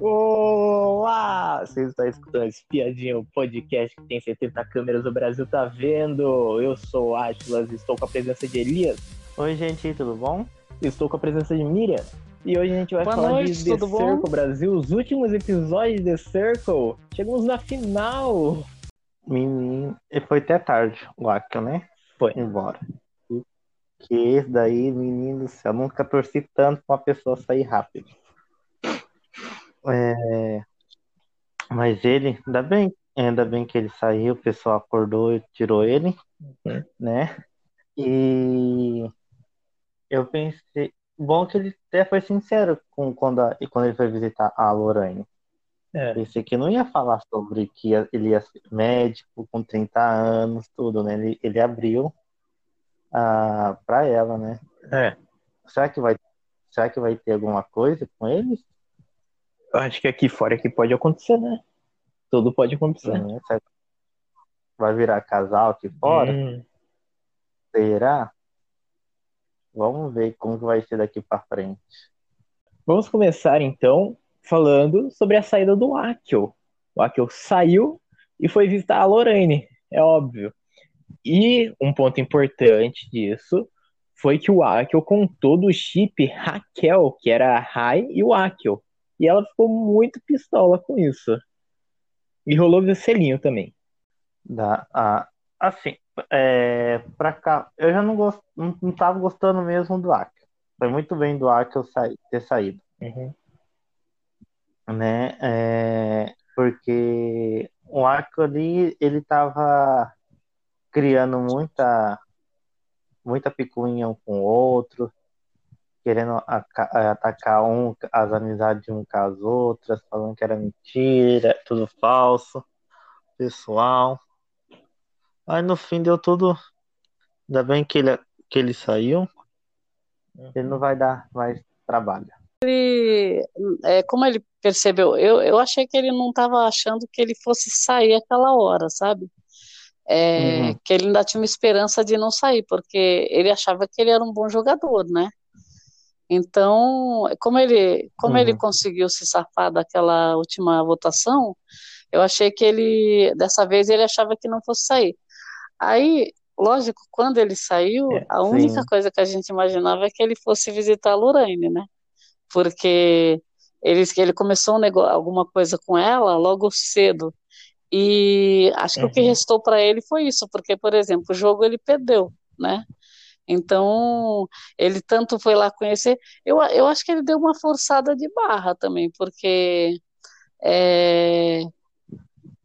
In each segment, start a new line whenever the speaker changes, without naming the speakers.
Olá! Você está escutando esse piadinho podcast que tem 70 câmeras, o Brasil tá vendo. Eu sou o Atlas, estou com a presença de Elias.
Oi, gente, tudo bom?
Estou com a presença de Miriam. E hoje a gente vai
Boa
falar
noite,
de The
tudo bom?
Circle Brasil, os últimos episódios de The Circle. Chegamos na final.
Menino, e foi até tarde o Akio, né?
Foi.
Embora. Que esse daí, menino do céu, nunca torci tanto pra uma pessoa sair rápido. É, Mas ele, ainda bem, ainda bem que ele saiu, o pessoal acordou e tirou ele,
Uhum.
né? E eu pensei, bom que ele até foi sincero com quando, a- quando ele foi visitar a Lorraine.
É.
Pensei que não ia falar sobre que ele ia ser médico com 30 anos, tudo, né? Ele, ele abriu ah, para ela, né?
É.
Será que vai, será que vai ter alguma coisa com ele?
Eu acho que aqui fora que pode acontecer, né? Tudo pode acontecer.
Que vai virar casal aqui fora?
Hum.
Será? Vamos ver como vai ser daqui para frente.
Vamos começar então falando sobre a saída do Akio. O Akio saiu e foi visitar a Lorraine, é óbvio. E um ponto importante disso foi que o Akio contou do chip Raquel, que era a Rai e o Akio. E ela ficou muito pistola com isso. E rolou o selinho também.
Da, ah, assim, é, pra cá, eu já não, gosto, não, não tava gostando mesmo do Akio. Foi muito bem do sair, ter saído.
Uhum.
né? É, porque o arco ali ele tava criando muita muita picuinha um com o outro, querendo eh, atacar um as amizades de um com as outras, falando que era mentira, tudo falso, pessoal. Aí no fim deu tudo. Ainda bem que ele que ele saiu. Ele não vai dar mais trabalho.
ele, é, como ele percebeu, eu, eu achei que ele não estava achando que ele fosse sair aquela hora, sabe? É,
Uhum.
que ele ainda tinha uma esperança de não sair, porque ele achava que ele era um bom jogador, né? Então, como ele, como ele
Uhum.
conseguiu se safar daquela última votação, eu achei que ele, dessa vez, ele achava que não fosse sair. Aí, lógico, quando ele saiu,
É,
a única
sim.
coisa que a gente imaginava é que ele fosse visitar a Lorraine, né? Porque ele, ele começou um negócio, alguma coisa com ela logo cedo. E acho que o que
Uhum.
restou para ele foi isso, porque, por exemplo, o jogo ele perdeu, né? Então, ele tanto foi lá conhecer. Eu, eu acho que ele deu uma forçada de barra também, porque é,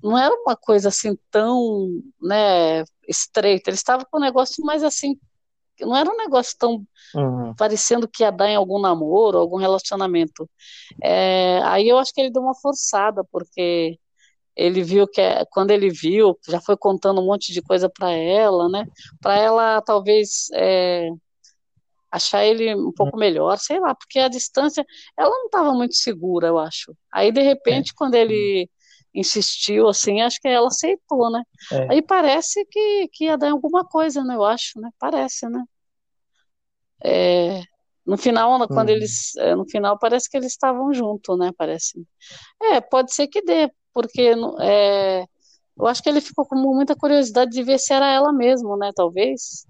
não era uma coisa assim tão, né, estreita. Ele estava com um negócio mais assim, não era um negócio tão
Uhum.
parecendo que ia dar em algum namoro, algum relacionamento. É, aí eu acho que ele deu uma forçada, porque ele viu que é- quando ele viu, já foi contando um monte de coisa para ela, né? Para ela talvez é, achar ele um pouco melhor, sei lá, porque a distância, ela não estava muito segura, eu acho. Aí de repente, quando ele insistiu assim, acho que ela aceitou, né?
É.
Aí parece que, que ia dar alguma coisa, né? Eu acho, né? Parece, né? É, no final, quando
Uhum.
eles, é, no final parece que eles estavam juntos, né? Parece. É, pode ser que dê, porque é, eu acho que ele ficou com muita curiosidade de ver se era ela mesmo, né? Talvez.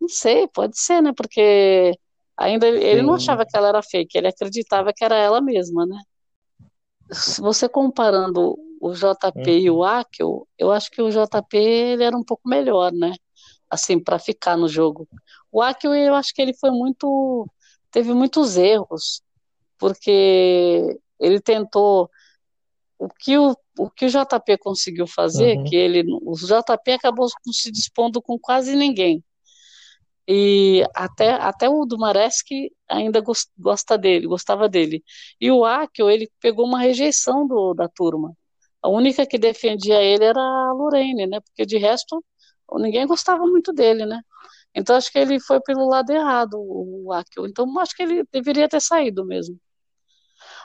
Não sei, pode ser, né? Porque ainda ele ele não achava que ela era fake, ele acreditava que era ela mesma, né? Se você comparando o JP e o Akio, eu acho que o JP ele era um pouco melhor, né? Assim, para ficar no jogo. O Akio, eu acho que ele foi muito. Teve muitos erros, porque ele tentou. O que o, o que o JP conseguiu fazer,
Uhum.
que ele. O JP acabou se dispondo com quase ninguém. E até, até o Dumaresque ainda gos- gosta dele, gostava dele. E o Akio, ele pegou uma rejeição do, da turma. A única que defendia ele era a Lorraine, né? Porque de resto, ninguém gostava muito dele, né? Então acho que ele foi pelo lado errado, o Akio. Então acho que ele deveria ter saído mesmo.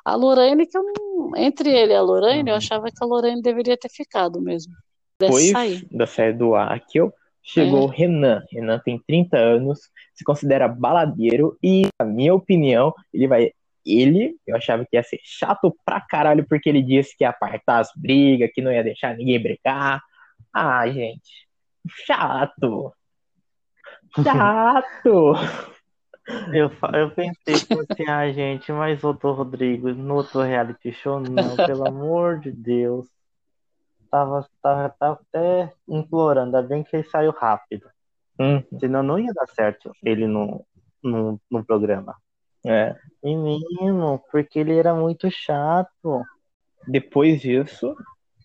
A Lorraine, que eu não... entre ele e a Lorraine, eu
Uhum.
achava que a Lorraine deveria ter ficado mesmo.
Depois
sair.
da saída do Akio, chegou o Renan. Renan tem 30 anos, se considera baladeiro e, na minha opinião, ele vai ele, eu achava que ia ser chato pra caralho, porque ele disse que ia apartar as brigas, que não ia deixar ninguém brigar. Ah, gente, chato. Chato.
Eu, eu pensei que assim, ah, gente, mas outro Rodrigo, no outro reality show, não, pelo amor de Deus. Tava, tava, tava até implorando, ainda bem que ele saiu rápido.
Hum,
Senão não ia dar certo ele no, no, no programa.
é.
Menino, porque ele era muito chato.
Depois disso,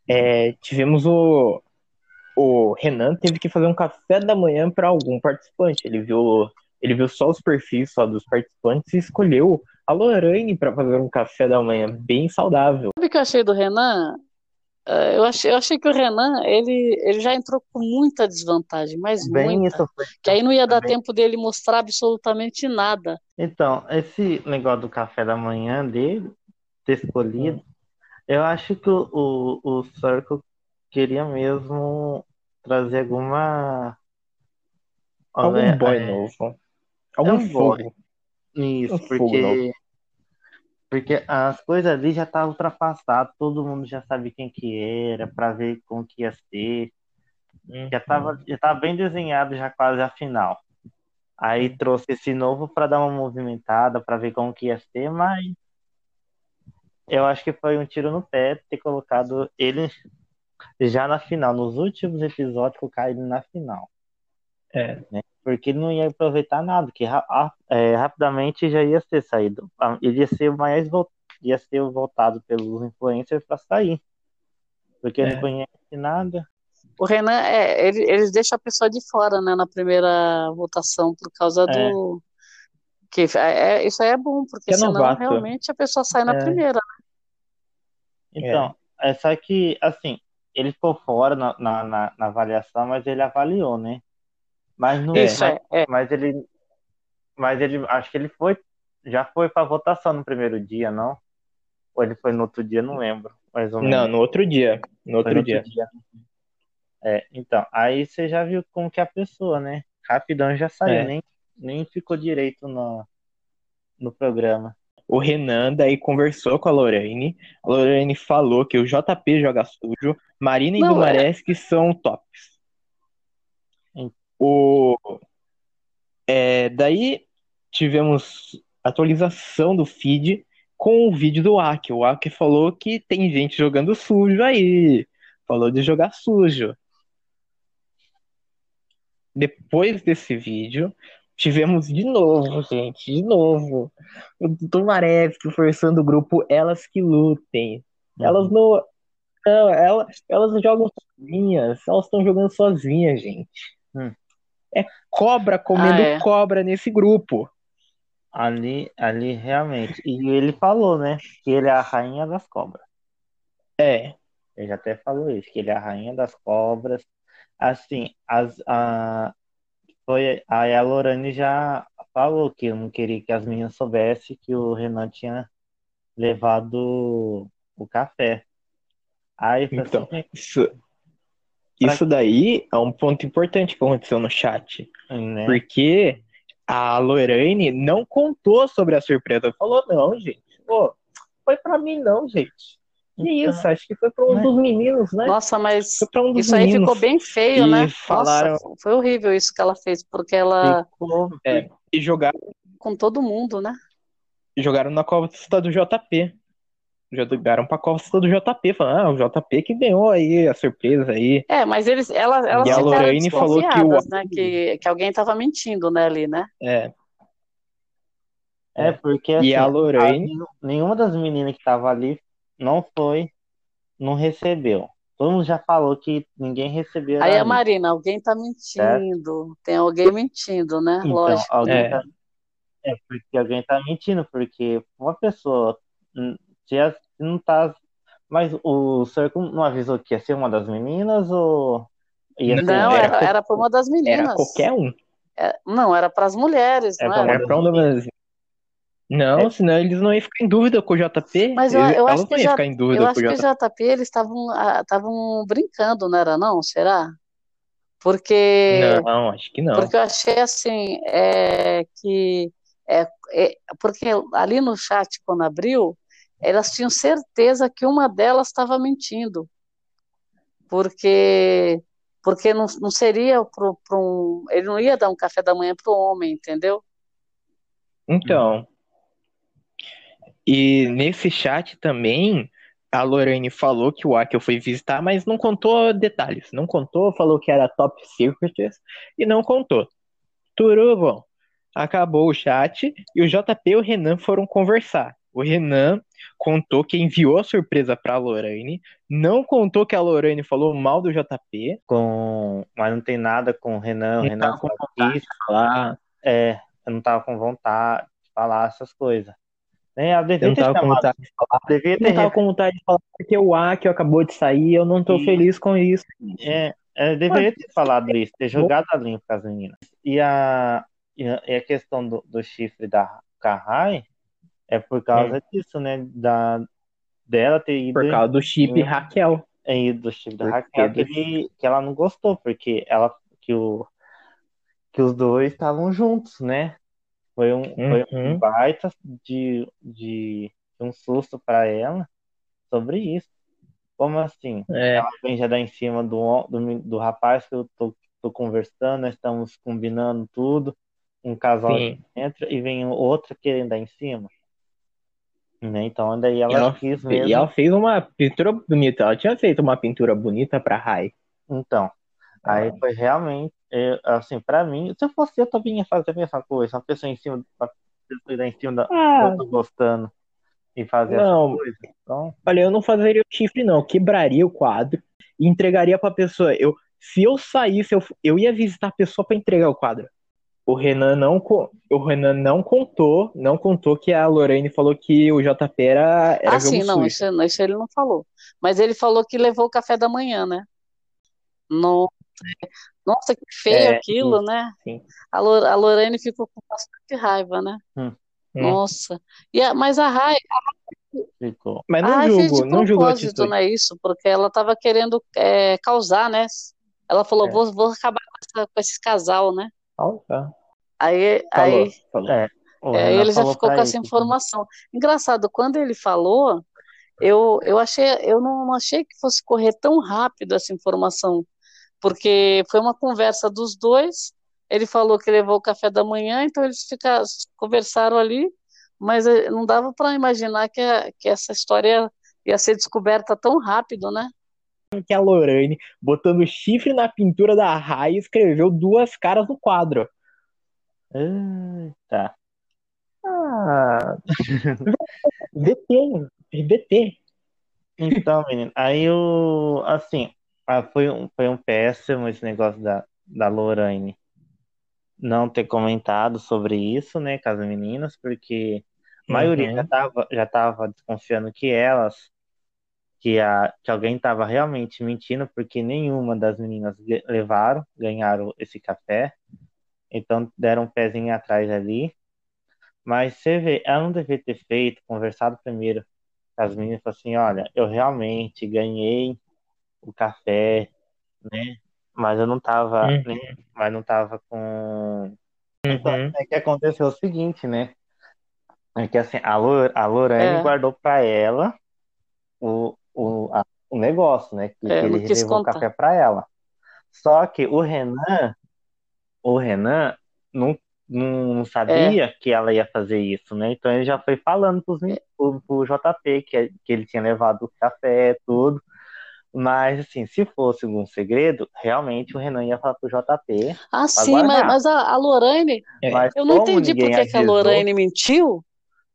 é, tivemos o, o Renan teve que fazer um café da manhã para algum participante. Ele viu, ele viu só os perfis só dos participantes e escolheu a Lorraine para fazer um café da manhã bem saudável.
Sabe o que eu achei do Renan? Eh, Eu achei, eu achei que o Renan, ele, ele já entrou com muita desvantagem, mas
Bem,
muita.
isso foi.
Que aí não ia dar
Bem-
tempo dele mostrar absolutamente nada.
Então, esse negócio do café da manhã dele, ter escolhido, eu acho que o, o, o Circle queria mesmo trazer alguma.
Algum
é,
boy
é,
novo. Algum
um
fogo.
Isso,
Um fogo
porque, porque as coisas ali já estavam ultrapassadas, todo mundo já sabia quem que era, para ver como que ia ser. Já estava já tava bem desenhado já quase a final. Aí trouxe esse novo para dar uma movimentada, para ver como que ia ser, mas eu acho que foi um tiro no pé ter colocado ele já na final, nos últimos episódios colocar ele na final,
É,
porque ele não ia aproveitar nada, que ra- é, rapidamente já ia ser saído. Ele ia ser o mais ia ser o voltado pelos influencers para sair. Porque ele
É.
não conhece nada.
O Renan, é, ele, eles deixam a pessoa de fora, né, na primeira votação, por causa do. Que, é, é- isso aí é bom, porque
Que é
senão
novato.
realmente a pessoa sai na
É.
primeira.
Então, é. só que, assim, ele ficou fora na, na, na, na avaliação, mas ele avaliou, né? Mas não,
Isso,
mas,
é, é.
mas ele, mas ele, acho que ele foi, já foi para votação no primeiro dia, não? Ou ele foi no outro dia, não lembro, mais ou menos.
Não, no outro dia. No outro
no
dia.
É, então, aí você já viu como que é a pessoa, né? Rapidão já saiu,
É.
nem, nem ficou direito no, no programa.
O Renan daí conversou com a Lorraine. A Lorraine falou que o JP joga sujo, Marina e
Não,
Guimarães são tops. O, é, daí tivemos atualização do feed com o vídeo do Aki. O Aki falou que tem gente jogando sujo aí. Falou de jogar sujo. Depois desse vídeo, tivemos de novo, gente, de novo, o Dumarevski forçando o grupo Elas que Lutem. Elas não. Não, ela, elas jogam sozinhas, elas estão jogando sozinhas, gente.
Hum.
É cobra comendo
Ah, é.
cobra nesse grupo.
Ali, ali realmente. E ele falou, né? Que ele é a rainha das cobras.
É,
Ele já até falou isso, que ele é a rainha das cobras. Assim, as, a, foi, aí a Lorane já falou que eu não queria que as meninas soubessem que o Renan tinha levado o café. Aí foi
então,
assim,
isso, isso daí é um ponto importante que aconteceu no chat.
né?
Porque a Lorraine não contou sobre a surpresa. Falou, não, gente. Pô, foi pra mim, não, gente. Que
Então,
isso? Acho que foi pra um
né?
dos meninos, né?
Nossa, mas
Foi pra um dos
isso aí ficou bem feio,
E
né?
falaram-
Nossa, foi horrível isso que ela fez, porque ela,
Ficou,
E jogaram,
com todo mundo, né?
jogaram na costa do JP. Jogaram pra costa do JP. Falando, ah, o JP que ganhou aí a surpresa aí.
É, mas eles, ela, elas
E a Lorraine falou que o-
né? Que, que alguém tava mentindo, né, ali, né?
É.
é porque
E
assim,
a Lorraine.
a- nenhuma das meninas que tava ali não foi, não recebeu. Todo mundo já falou que ninguém recebeu
Aí a. Marina, alguém tá mentindo, tem alguém mentindo, né?
Então,
Lógico.
alguém
É.
tá... É porque alguém tá mentindo, porque uma pessoa hum, se as- se não tá. Mas o Circle não avisou que ia ser uma das meninas ou ia ser
Não,
era
era, era pra uma das
Era
meninas.
qualquer um.
É, não, era para as mulheres,
É
não era?
Era pra das. Não, senão eles não iam ficar em dúvida com o JP.
Mas eu- eu acho que já-
ficar em dúvida
Eu
com
acho
o
que o
JP.
JP, eles estavam ah, estavam brincando, não era não? Será? Porque
Não, acho que não.
porque eu achei assim é, que É, é, porque ali no chat, quando abriu, elas tinham certeza que uma delas estava mentindo. Porque porque não, não seria para um. Ele não ia dar um café da manhã para o homem, entendeu?
Então. E nesse chat também, a Lorraine falou que o Akel foi visitar, mas não contou detalhes. Não contou, falou que era top secret e não contou. Bom. Acabou o chat e o JP e o Renan foram conversar. O Renan contou que enviou a surpresa pra Lorraine, não contou que a Lorraine falou mal do JP.
Com... Mas não tem nada com o Renan. O Renan
com vontade de falar.
É, eu não tava com vontade de falar essas coisas.
É, eu devia eu não
ter
tava com vontade de falar.
Devia ter...
não tava com vontade de falar porque o Akio acabou de sair eu não tô e... feliz com isso.
É, eu deveria ter falado isso, ter jogado a limpo com as meninas. E a, e a questão do, do chifre da Kahai é por causa é. disso, né? Da, dela ter ido.
Por causa do chip né? Raquel.
É, do chip da Raquel, que, ele, que ela não gostou, porque ela que, o, que os dois estavam juntos, né? Foi um, uhum. foi um baita de, de um susto para ela sobre isso. Como assim?
É.
Ela vem já dar em cima do, do, do rapaz que eu tô, tô conversando, nós estamos combinando tudo. Um casal entra e vem outra querendo dar em cima. Né? Então, daí ela, ela quis mesmo.
E ela fez uma pintura bonita. Ela tinha feito uma pintura bonita pra Rai.
Então, aí ah. foi realmente, eu, assim, pra mim, se eu fosse eu também ia fazer a mesma coisa. Uma pessoa em cima, uma pessoa em cima da ah. gostando e fazer
não, essa coisa. Então... Olha, eu não fazeria o chifre, não. Eu quebraria o quadro e entregaria pra pessoa. Eu, se eu saísse, eu, eu ia visitar a pessoa para entregar o quadro o Renan não o Renan não contou, não contou que a Lorraine falou que o JP era, era
Ah, sim, não, isso, isso, ele não falou. Mas ele falou que levou o café da manhã, né? No... Nossa, que feio é, aquilo, sim, né? Sim. A, a Lorraine ficou com bastante raiva, né? Hum. Nossa. E a, mas a raiva.
Ficou. Mas não julgo, não julgo propósito,
né? Isso, porque ela estava querendo é, causar, né? Ela falou, é. vou, vou acabar com, esse casal, né?
tá.
Aí, falou, aí, falou. É, é, ele já ficou com essa informação. Engraçado, quando ele falou, eu, eu achei, eu não achei que fosse correr tão rápido essa informação, porque foi uma conversa dos dois. Ele falou que levou o café da manhã, então eles ficaram, conversaram ali, mas eh, não dava para imaginar que, a, que essa história ia ser descoberta tão rápido, né?
Que a Lorraine, botando chifre na pintura da Rai, escreveu duas caras no quadro.
Eita.
Ah. VT, VT.
Então, menino, aí o. Assim, ah, foi, um, foi um péssimo esse negócio da, da Lorraine não ter comentado sobre isso, né, com as meninas, porque a maioria uhum. já tava, já tava desconfiando que elas que, a, que alguém estava realmente mentindo, porque nenhuma das meninas levaram, ganharam esse café. Então deram um pezinho atrás ali. Mas você vê, ela não devia ter feito, conversado primeiro com as meninas, assim, olha, eu realmente ganhei o café, né? Mas eu não tava, uhum. né? Mas não tava com. Então, uhum. é que aconteceu o seguinte, né? É que assim, a, Lor a Lorane é. guardou para ela o, o, a, o negócio, né? Que, é, que ele levou o café para ela. Só que o Renan, o Renan não, não sabia é. que ela ia fazer isso, né? Então ele já foi falando pros, pro, pro JP que, que ele tinha levado o café, tudo. Mas, assim, se fosse algum segredo, realmente o Renan ia falar pro JP.
Ah, sim, mas, mas, a, a Lorraine. Mas eu não entendi por que, a Lorraine mentiu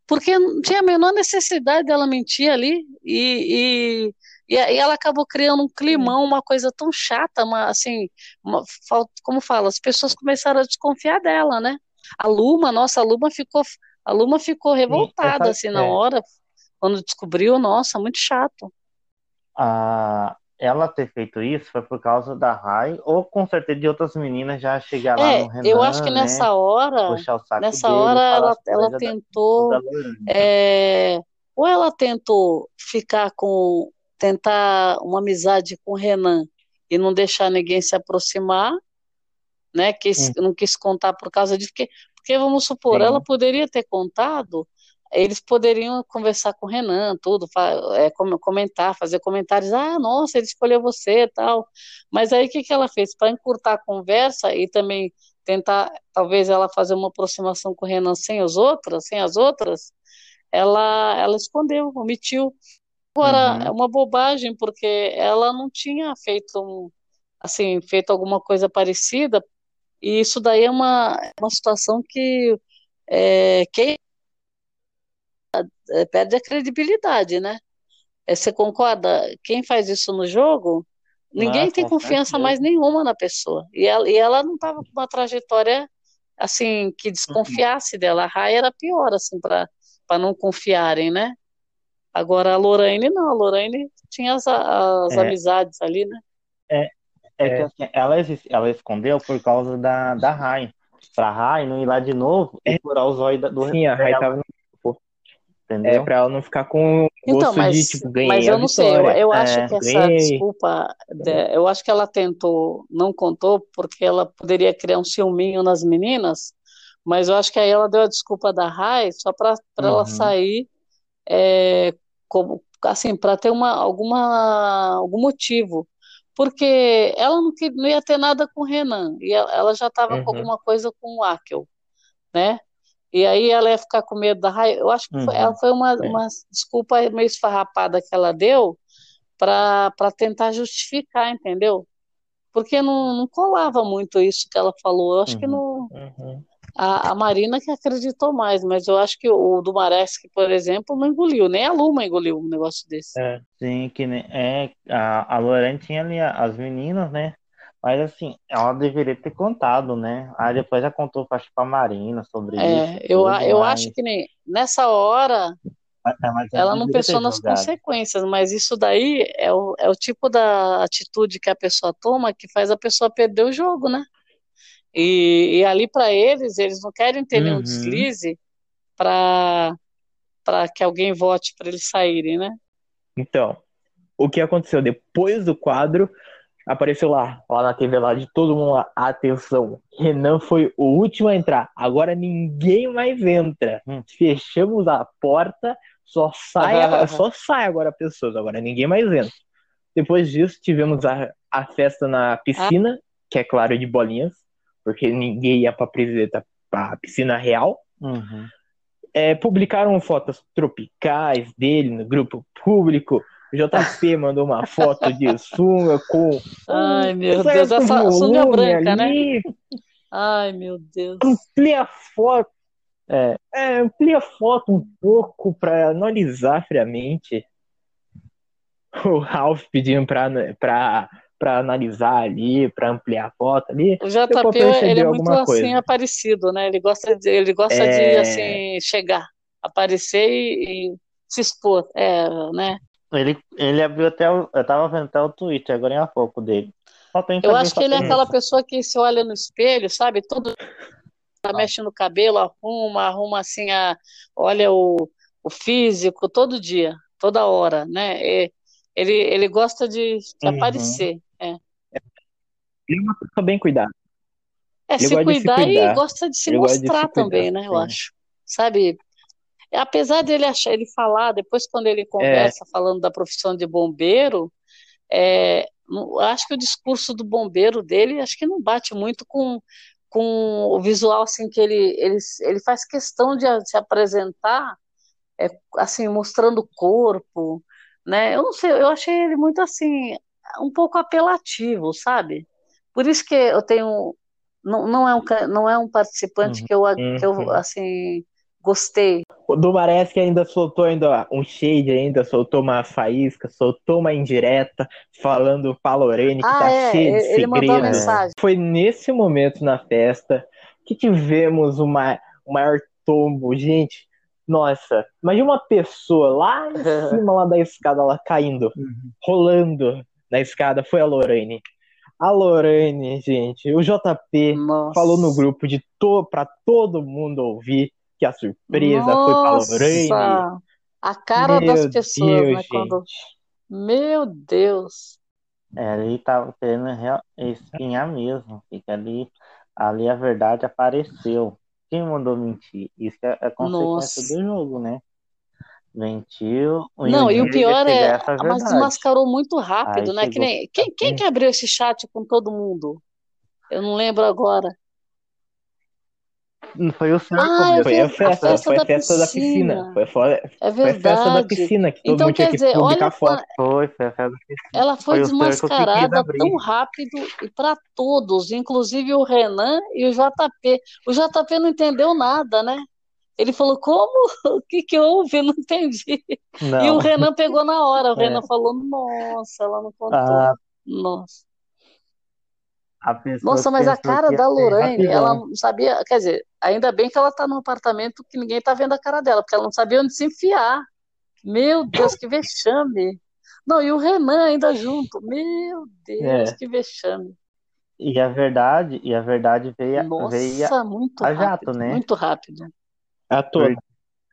porque não tinha a menor necessidade dela mentir ali e, e, e ela acabou criando um climão, uma coisa tão chata, uma, assim, uma, como fala, as pessoas começaram a desconfiar dela, né? A Luma, nossa, a Luma ficou, a Luma ficou revoltada, assim, na é. hora, quando descobriu, nossa, muito chato.
Ah, ela ter feito isso foi por causa da Rai, ou com certeza de outras meninas já chegar lá é, no Renan,
Eu acho que nessa né, hora, nessa dele, hora ela, ela tentou, da, da é, ou ela tentou ficar com, tentar uma amizade com o Renan e não deixar ninguém se aproximar, né, que hum. não quis contar por causa de que, Porque, vamos supor, ela poderia ter contado, eles poderiam conversar com o Renan, tudo, é, comentar, fazer comentários, ah, nossa, ele escolheu você tal. Mas aí o que, que ela fez? Para encurtar a conversa e também tentar, talvez, ela fazer uma aproximação com o Renan sem as outras, sem as outras, ela, ela escondeu, omitiu. Agora, uhum. é uma bobagem, porque ela não tinha feito, um, assim, feito alguma coisa parecida, e isso daí é uma, é uma situação que é, quem é, perde a credibilidade, né? É, você concorda? Quem faz isso no jogo, ninguém tem confiança mais nenhuma na pessoa. E ela, e ela não estava com uma trajetória assim que desconfiasse dela. A Rai era pior assim para não confiarem, né? Agora a Lorraine não, a Lorraine tinha as, as é. amizades ali, né?
É, é, que assim, ela, ela escondeu por causa da, da Rai. Pra Rai não ir lá de novo e furar os olhos do
Sim, a Rai tava no Entendeu? É pra ela não ficar com
então, gosto mas, de, tipo, ganhar Mas eu não sei, eu, eu acho é, que essa ganhei. desculpa, eu acho que ela tentou, não contou, porque ela poderia criar um ciúminho nas meninas, mas eu acho que aí ela deu a desculpa da Rai só para uhum. ela sair, é, como, assim, para ter uma, alguma, algum motivo. Porque ela não, não ia ter nada com o Renan, e ela, ela já estava uhum. com alguma coisa com o Akel, né? E aí ela ia ficar com medo da raiva. Eu acho que uhum. foi, ela foi uma, é. uma desculpa meio esfarrapada que ela deu para tentar justificar, entendeu? Porque não, não colava muito isso que ela falou. Eu acho uhum. que não. A, a, Marina que acreditou mais, mas eu acho que o do Maresk, por exemplo, não engoliu, nem a Luma engoliu um negócio desse.
É, sim, que é, a, a Lorena tinha ali as meninas, né? Mas assim, ela deveria ter contado, né? Aí depois ela contou acho, pra Marina sobre
é,
isso.
Eu, tudo, eu mas... acho que nem nessa hora mas, é, mas ela não pensou nas consequências, mas isso daí é o, é o tipo da atitude que a pessoa toma que faz a pessoa perder o jogo, né? E, e ali para eles, eles não querem ter uhum. nenhum deslize para que alguém vote para eles saírem, né?
Então, o que aconteceu depois do quadro apareceu lá, lá na TV lá de todo mundo lá, atenção, Renan foi o último a entrar, agora ninguém mais entra. Hum. Fechamos a porta, só sai, só sai agora pessoas, agora ninguém mais entra. Depois disso, tivemos a, a festa na piscina, que é claro de bolinhas, porque ninguém ia pra, pra piscina real.
Uhum.
É, publicaram fotos tropicais dele no grupo público, o JP mandou uma foto de sunga com.
Ai, meu Deus, essa sunga branca, ali. né? Ai, meu Deus.
Amplia a foto. É, é, amplia a foto um pouco para analisar friamente. O Ralph pedindo para para analisar ali, para ampliar a foto ali.
O JP ele é muito assim coisa. aparecido, né? Ele gosta de ele gosta é... de assim chegar, aparecer e, e se expor, é, né?
Ele, ele abriu até o. Eu tava vendo até o Twitter agora há pouco dele.
Eu acho que ele é aquela pessoa que se olha no espelho, sabe? Todo tá mexe no cabelo, arruma, arruma assim, a, olha o, o físico todo dia, toda hora, né? E, ele, ele gosta de, de uhum. aparecer. É.
Ele é uma pessoa bem cuidada.
É, se cuidar, se cuidar, e gosta de se ele mostrar de se também, né? Eu acho. Sabe? apesar dele achar, ele falar, depois quando ele conversa é. falando da profissão de bombeiro, é, acho que o discurso do bombeiro dele, acho que não bate muito com, com o visual assim que ele, ele, ele faz questão de se apresentar, é, assim, mostrando o corpo, né? Eu não sei, eu achei ele muito assim, um pouco apelativo, sabe? Por isso que eu tenho não, não, é, um, não é um participante uhum. que, eu, que eu, uhum. assim, Gostei.
O do que ainda soltou ainda um shade, ainda soltou uma faísca, soltou uma indireta, falando pra Lorene que ah, tá é, cheio de segredos. Foi nesse momento na festa que tivemos uma, o maior tombo. Gente, nossa, imagina uma pessoa lá em cima lá da escada, lá caindo, uhum. rolando na escada, foi a Lorene. A Lorene, gente, o JP Nossa. falou no grupo de to pra todo mundo ouvir que a surpresa Nossa, foi para Lorraine.
A cara Meu das pessoas, Deus, né? Quando... Meu Deus.
É, ali tava querendo espinhar mesmo. Fica ali, ali a verdade apareceu. Quem mandou mentir? Isso é a consequência
Nossa.
do jogo, né? Mentiu.
Não, e o pior é, mas desmascarou muito rápido,
Aí
né? Que nem, quem, quem
assim.
que abriu esse chat com todo mundo? Eu não lembro agora.
Não Foi o cerco
Ah, é.
Foi a
ver- a
festa,
festa
foi
da
a festa da piscina.
piscina.
Foi, foi,
É
foi a festa da piscina que todo
Então,
mundo tinha que
dizer,
publicar
olha
foto.
Foi, foi a festa da piscina.
Ela foi
Foi
desmascarada tão rápido e para todos, inclusive o Renan e o JP. O JP não entendeu nada, né? Ele falou, como? O que que houve? Eu não entendi. E o
Não.
Renan pegou na hora. O
É.
Renan falou, nossa, ela não contou.
A,
Nossa.
A pessoa
Nossa, mas a cara da Lorraine, ela não sabia, quer dizer, ainda bem que ela tá num apartamento que ninguém tá vendo a cara dela, porque ela não sabia onde se enfiar. Meu Deus, que vexame. Não, e o Renan ainda junto. Meu Deus,
É.
que vexame.
E a verdade, e a verdade veio, veio
Nossa, muito
a jato,
rápido,
né?
muito rápido.
À tona.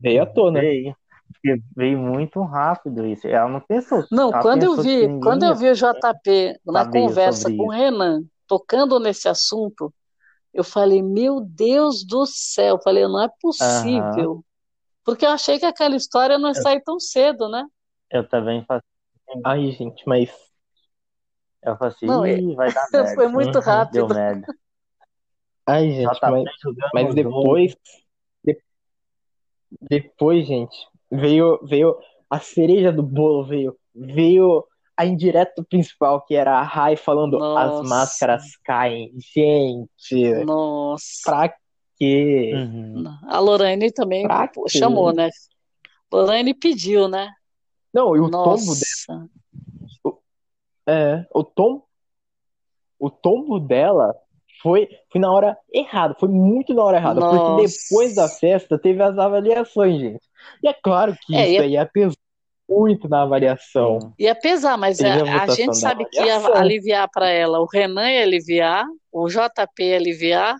Veio à tona.
Veio. Porque veio muito rápido isso. Ela não pensou.
Não, quando eu vi, quando eu vi o JP na conversa com o
isso.
Renan, tocando nesse assunto, eu falei, meu Deus do céu, eu falei, não é possível. Porque eu achei que aquela história não ia sair tão cedo, né?
Eu também falei,
Ai, gente, mas.
eu falei assim,
Não, é-
Ih, vai dar
Foi
merda.
muito
Uhum.
Deu
rápido.
merda.
Ai, gente,
JP
mas, mas depois. de- depois, gente, veio, veio a cereja do bolo, veio. Veio a indireta principal, que era a Rai falando as
Nossa,
máscaras caem. Gente,
nossa.
pra quê?
Uhum.
A Lorraine também
Pra
pô,
quê?
chamou, né? Lorraine pediu, né?
Não, e o tombo
Nossa.
É, o tom, o tombo dela foi, foi na hora errada, foi muito na hora errada, porque depois da
Nossa.
festa teve as avaliações, gente. E é claro que
É, e
isso
é-
aí ia pesar muito na avaliação.
Sim.
Ia pesar, mas
Teve
a,
a
a gente sabe que ia aliviar para ela. O Renan ia aliviar, o JP ia aliviar,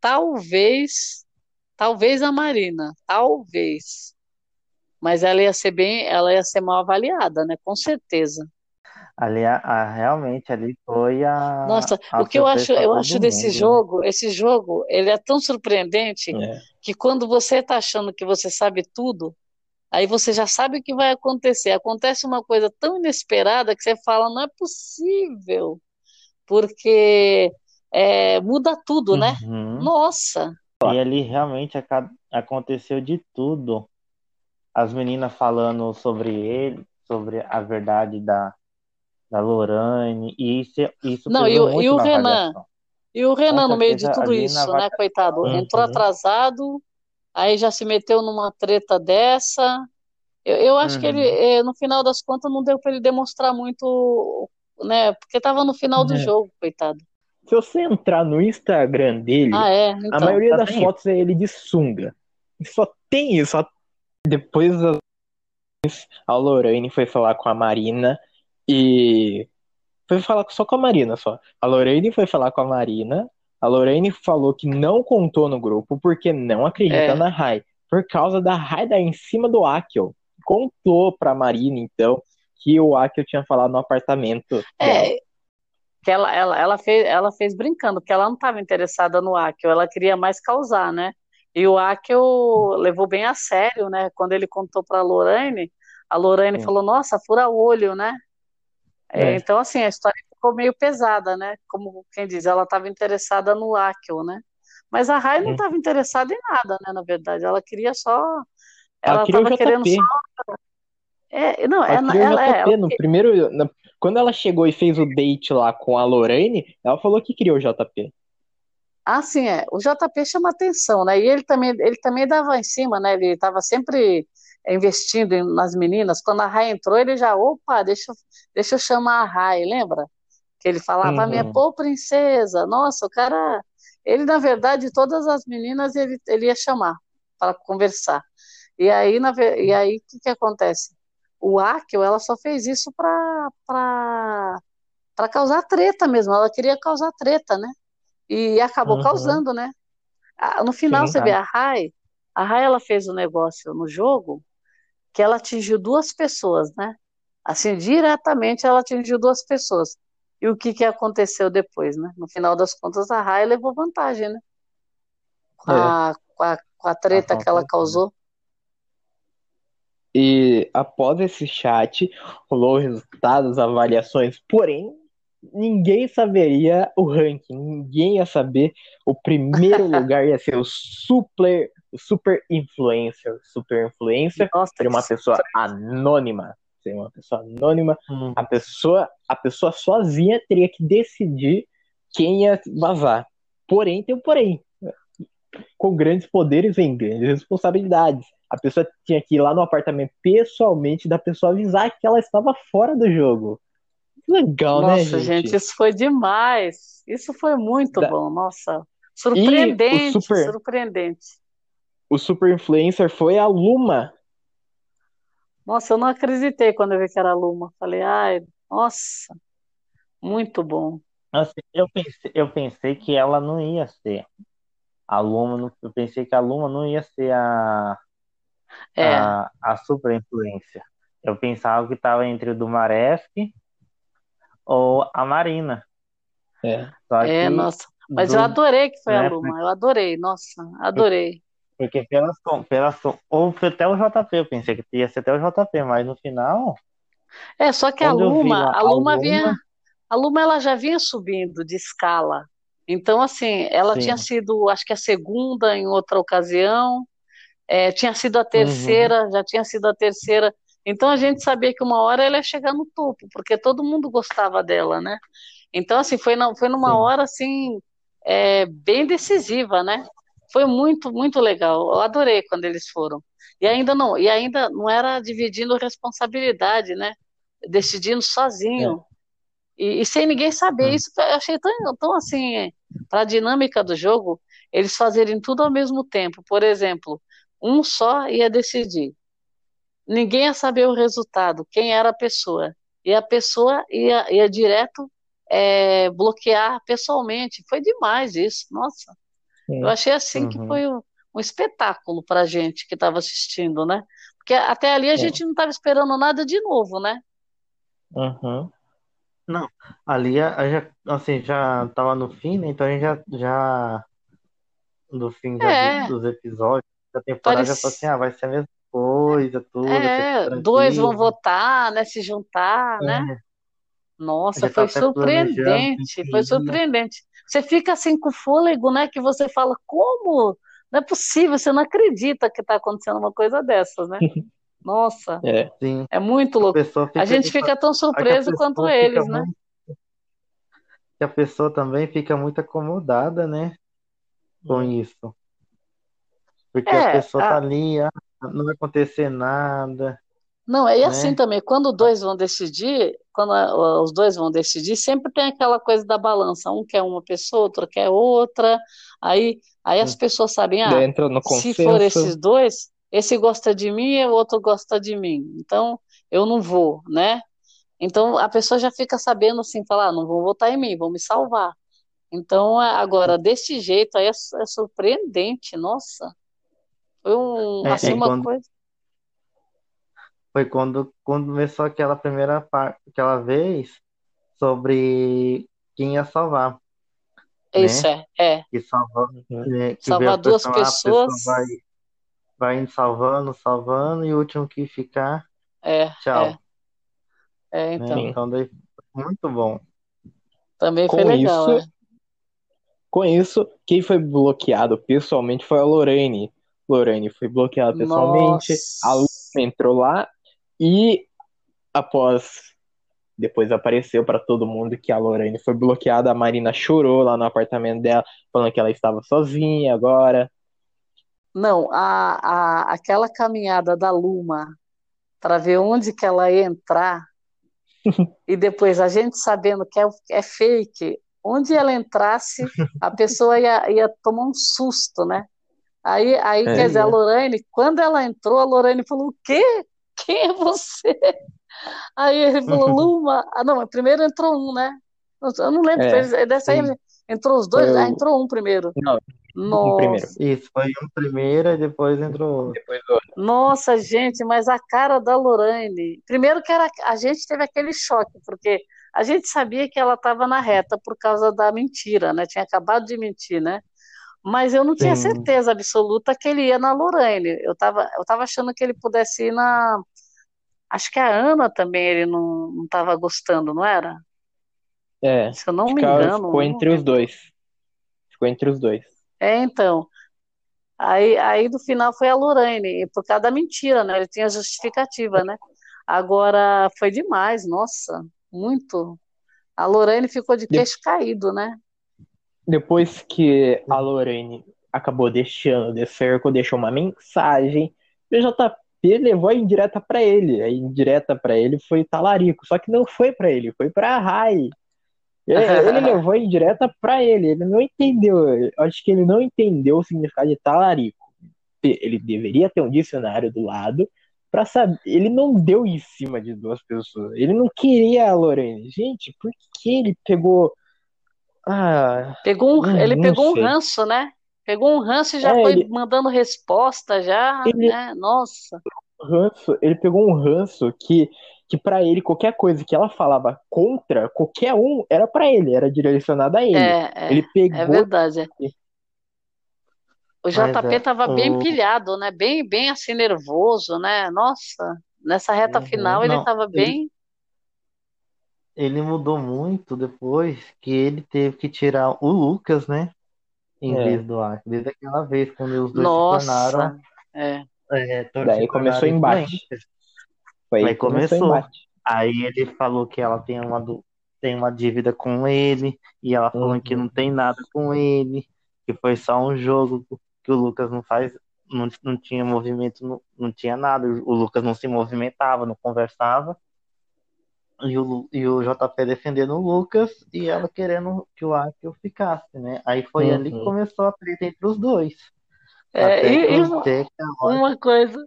talvez, talvez a Marina, talvez. Mas ela ia ser bem, ela ia ser mal avaliada, né? Com certeza.
Ali, a, realmente, ali foi a,
Nossa,
a
o que eu acho, eu acho desse
mundo, né?
jogo, esse jogo, ele é tão surpreendente
É.
que quando você está achando que você sabe tudo, aí você já sabe o que vai acontecer. Acontece uma coisa tão inesperada que você fala, não é possível, porque é, muda tudo, né?
Uhum.
Nossa,
E ali realmente aconteceu de tudo. As meninas falando sobre ele, sobre a verdade da, da Lorraine, e isso, isso
Não, e o- e o
na
Renan? e o Renan no meio de tudo isso, né, coitado, entrou
Uhum.
atrasado, aí já se meteu numa treta dessa. Eu, eu acho que
Uhum.
ele, eh, no final das contas, não deu para ele demonstrar muito, né? Porque estava no final do
É.
jogo, coitado.
Se você entrar no Instagram dele,
Ah, é?
a
Então.
maioria
tá
das
bem.
fotos é ele de sunga. E Só tem isso. Depois a- a Lorraine foi falar com a Marina e foi falar só com a Marina só. A Lorraine foi falar com a Marina. A Lorraine falou que não contou no grupo porque não acredita
É.
na Rai. Por causa da Rai dar em cima do Akel. Contou pra Marina, então, que o Akel tinha falado no apartamento dela.
É, que ela, ela, ela fez, ela fez brincando, porque ela não estava interessada no Akel, ela queria mais causar, né? E o Akel levou bem a sério, né? Quando ele contou para a Lorraine, a Lorraine
Sim.
falou, nossa, fura olho, né? É,
É.
então, assim, a história ficou meio pesada, né? Como quem diz, ela estava interessada no Akel, né? Mas a Rai não estava interessada em nada, né? Na verdade, ela queria só.
Ela
Ela estava querendo só. É, não,
Ela
ela,
queria o
ela, é, ela
no primeiro. na- Quando ela chegou e fez o date lá com a Lorraine, ela falou que queria o JP.
Ah, sim, é. O JP chama atenção, né? E ele também, ele também dava em cima, né? Ele estava sempre investindo nas meninas. Quando a Rai entrou, ele já, opa, deixa, deixa eu chamar a Rai, lembra? Que ele falava, minha
Uhum.
pô, princesa. Nossa, o cara. Ele, na verdade, todas as meninas ele, ele ia chamar para conversar. E aí, na, e aí, o que, que acontece? O Akel, ela só fez isso para para causar treta mesmo. Ela queria causar treta, né? E acabou
Uhum.
causando, né? No final,
Sim,
você
tá.
vê a Rai, a Rai ela fez um negócio no jogo que ela atingiu duas pessoas, né? Assim, diretamente ela atingiu duas pessoas. E o que que aconteceu depois, né? No final das contas, a Rai levou vantagem, né? com, a, com, a, com a treta que ela causou.
E após esse chat, rolou resultados, avaliações, porém, ninguém saberia o ranking, ninguém ia saber. O primeiro lugar ia ser o super, o super influencer. Super influencer
Nossa,
seria uma pessoa anônima. Seria uma pessoa anônima.
Hum.
A pessoa, a pessoa sozinha teria que decidir quem ia vazar. Porém, tem um porém. Com grandes poderes vem grandes responsabilidades. A pessoa tinha que ir lá no apartamento pessoalmente da pessoa avisar que ela estava fora do jogo. Que legal, né,
Nossa, gente, isso foi demais. Isso foi muito
Da-
bom. Nossa, surpreendente,
super-
surpreendente.
O super influencer foi a Luma.
Nossa, eu não acreditei quando eu vi que era a Luma. Falei, ai, nossa, muito bom.
Assim, eu pensei, eu pensei que ela não ia ser a Luma, não- eu pensei que a Luma não ia ser a,
É,
a, a super influência. Eu pensava que estava entre o Dumaresque ou a Marina.
É.
Só
é, nossa. Mas
do-
eu adorei que foi a
né,
Luma. Eu adorei, nossa, adorei.
Porque pela, som- pela, som- ou até o JP, eu pensei que ia ser até o JP, mas no final,
É, só que a Luma, a
a
Luma
Luma-
vinha, a Luma ela já vinha subindo de escala. Então, assim, ela
Sim.
tinha sido, acho que a segunda em outra ocasião, é, tinha sido a terceira, já tinha sido a terceira. Então a gente sabia que uma hora ela ia chegar no topo, porque todo mundo gostava dela, né? Então, assim, foi, na- foi numa
Sim.
hora, assim, é, bem decisiva, né? Foi muito, muito legal. Eu adorei quando eles foram. E ainda não, e ainda não era dividindo responsabilidade, né? Decidindo sozinho. E, e sem ninguém saber.
Hum.
Isso eu achei tão, tão assim, para a dinâmica do jogo, eles fazerem tudo ao mesmo tempo. Por exemplo, um só ia decidir. Ninguém ia saber o resultado, quem era a pessoa. E a pessoa ia, ia direto é, bloquear pessoalmente. Foi demais isso, nossa. Eu achei assim que
Uhum.
foi um, um espetáculo para a gente que estava assistindo, né? Porque até ali a
É.
gente não estava esperando nada de novo, né?
Uhum.
ali a, a já, assim, já tava no fim, né? Então a gente já, já no fim já
É.
do- dos episódios da temporada já
Parece-
falou assim, ah, vai ser a mesma coisa, tudo,
É, dois vão votar, né? Se juntar,
É.
né? Nossa,
Já tá
foi
até planejando
surpreendente,
quem
foi
ia.
surpreendente. Você fica assim com fôlego, né? Que você fala, como? Não é possível, você não acredita que está acontecendo uma coisa dessas, né? Nossa,
É.
Sim,
é muito
a
louco.
fica
A gente
de-
fica tão
a a
surpreso quanto eles, né?
muito- que a pessoa também fica muito acomodada, né? Com isso. Porque
É,
a pessoa tá
a-
ali, ah, não vai acontecer nada.
Não, é
né?
assim também, quando dois vão decidir, quando os dois vão decidir, sempre tem aquela coisa da balança, um quer uma pessoa, outro quer outra, aí, aí as
Sim.
pessoas sabem, ah,
entra no
se for esses dois, esse gosta de mim e o outro gosta de mim, então eu não vou, né? Então a pessoa já fica sabendo assim, falar, ah, não vão votar em mim, vão me salvar. Então, agora, desse jeito aí é, é surpreendente, nossa. Foi um,
É,
assim, uma
quando-
coisa.
Foi quando, quando começou aquela primeira parte, aquela vez sobre quem ia salvar, né?
Isso é, é.
Que salva,
Uhum.
é, que
Salvar
a
duas
pessoa, a pessoa
pessoas.
vai, vai indo salvando, salvando, e o último que ficar,
É,
tchau.
é, é,
né?
então.
Então daí muito bom.
Também foi
Com
legal,
isso, com isso, quem foi bloqueado pessoalmente foi a Lorraine. Lorraine foi bloqueada pessoalmente, a Lu
Nossa.
entrou lá e após depois apareceu para todo mundo que a Lorraine foi bloqueada, a Marina chorou lá no apartamento dela, falando que ela estava sozinha agora.
Não, a, a, aquela caminhada da Luma para ver onde que ela ia entrar e depois a gente sabendo que é, é fake, onde ela entrasse, a pessoa ia, ia tomar um susto, né? Aí, aí
É.
quer dizer, a Lorraine, quando ela entrou, a Lorraine falou: O quê? Quem é você? Aí ele falou: Luma. Ah, não, primeiro entrou um, né? Eu não lembro,
É,
foi- dessa aí entrou os dois,
Foi o-
ah, entrou um primeiro.
Não,
Nossa.
primeiro.
Isso, foi um primeiro e depois entrou outro.
Depois do...
Nossa, gente, mas a cara da Lorraine. Primeiro que era, a gente teve aquele choque, porque a gente sabia que ela estava na reta por causa da mentira, né? Tinha acabado de mentir, né? Mas eu não tinha
Sim.
certeza absoluta que ele ia na Lorraine. Eu tava, eu tava achando que ele pudesse ir na. Acho que a Ana também ele não, não tava gostando, não era?
É,
Se eu não me engano.
ficou entre os dois. Ficou entre os dois.
É, então. Aí, aí do final foi a Lorraine, por causa da mentira, né? Ele tinha justificativa, né? Agora foi demais, nossa, muito. A Lorraine ficou de
De-
queixo caído, né?
Depois que a Lorraine acabou deixando de cerco, deixou uma mensagem, o JP levou a indireta pra ele. A indireta pra ele foi talarico, só que não foi pra ele, foi pra Rai. Ele, ele levou a indireta pra ele, ele não entendeu. Eu acho que ele não entendeu o significado de talarico. Ele deveria ter um dicionário do lado pra saber. Ele não deu em cima de duas pessoas. Ele não queria a Lorraine. Gente, por que ele pegou. Ah,
Pegou um, ele pegou um
sei.
ranço, né? Pegou um ranço e já
É,
foi
ele-
mandando resposta já,
Ele-
né? Nossa.
ranço, ele pegou um ranço que, que para ele, qualquer coisa que ela falava contra, qualquer um, era pra ele, era direcionado a ele.
É, é,
ele
é
pegou.
verdade. é. O
Mas
JP
é,
tava bem
o-
pilhado, né? Bem, bem assim nervoso, né? Nossa, nessa reta
Uhum.
final ele
Não,
tava
ele-
bem.
ele mudou muito depois que ele teve que tirar o Lucas, né? Em
É.
vez do Arthur. Desde aquela vez, quando os dois se
Nossa,
tornaram.
é.
é,
Daí
se
começou o embate. Foi aí começou
começou. Aí ele falou que ela tem uma, tem uma dívida com ele, e ela falou que
Uhum.
não tem nada com ele, que foi só um jogo, que o Lucas não faz, não, não tinha movimento, não, não tinha nada, o Lucas não se movimentava, não conversava, e o, e o JP defendendo o Lucas, e ela querendo que o Akio ficasse, né? Aí foi ali que
Uhum.
começou a treta entre os dois.
É, e,
que,
e
até que a hora
uma coisa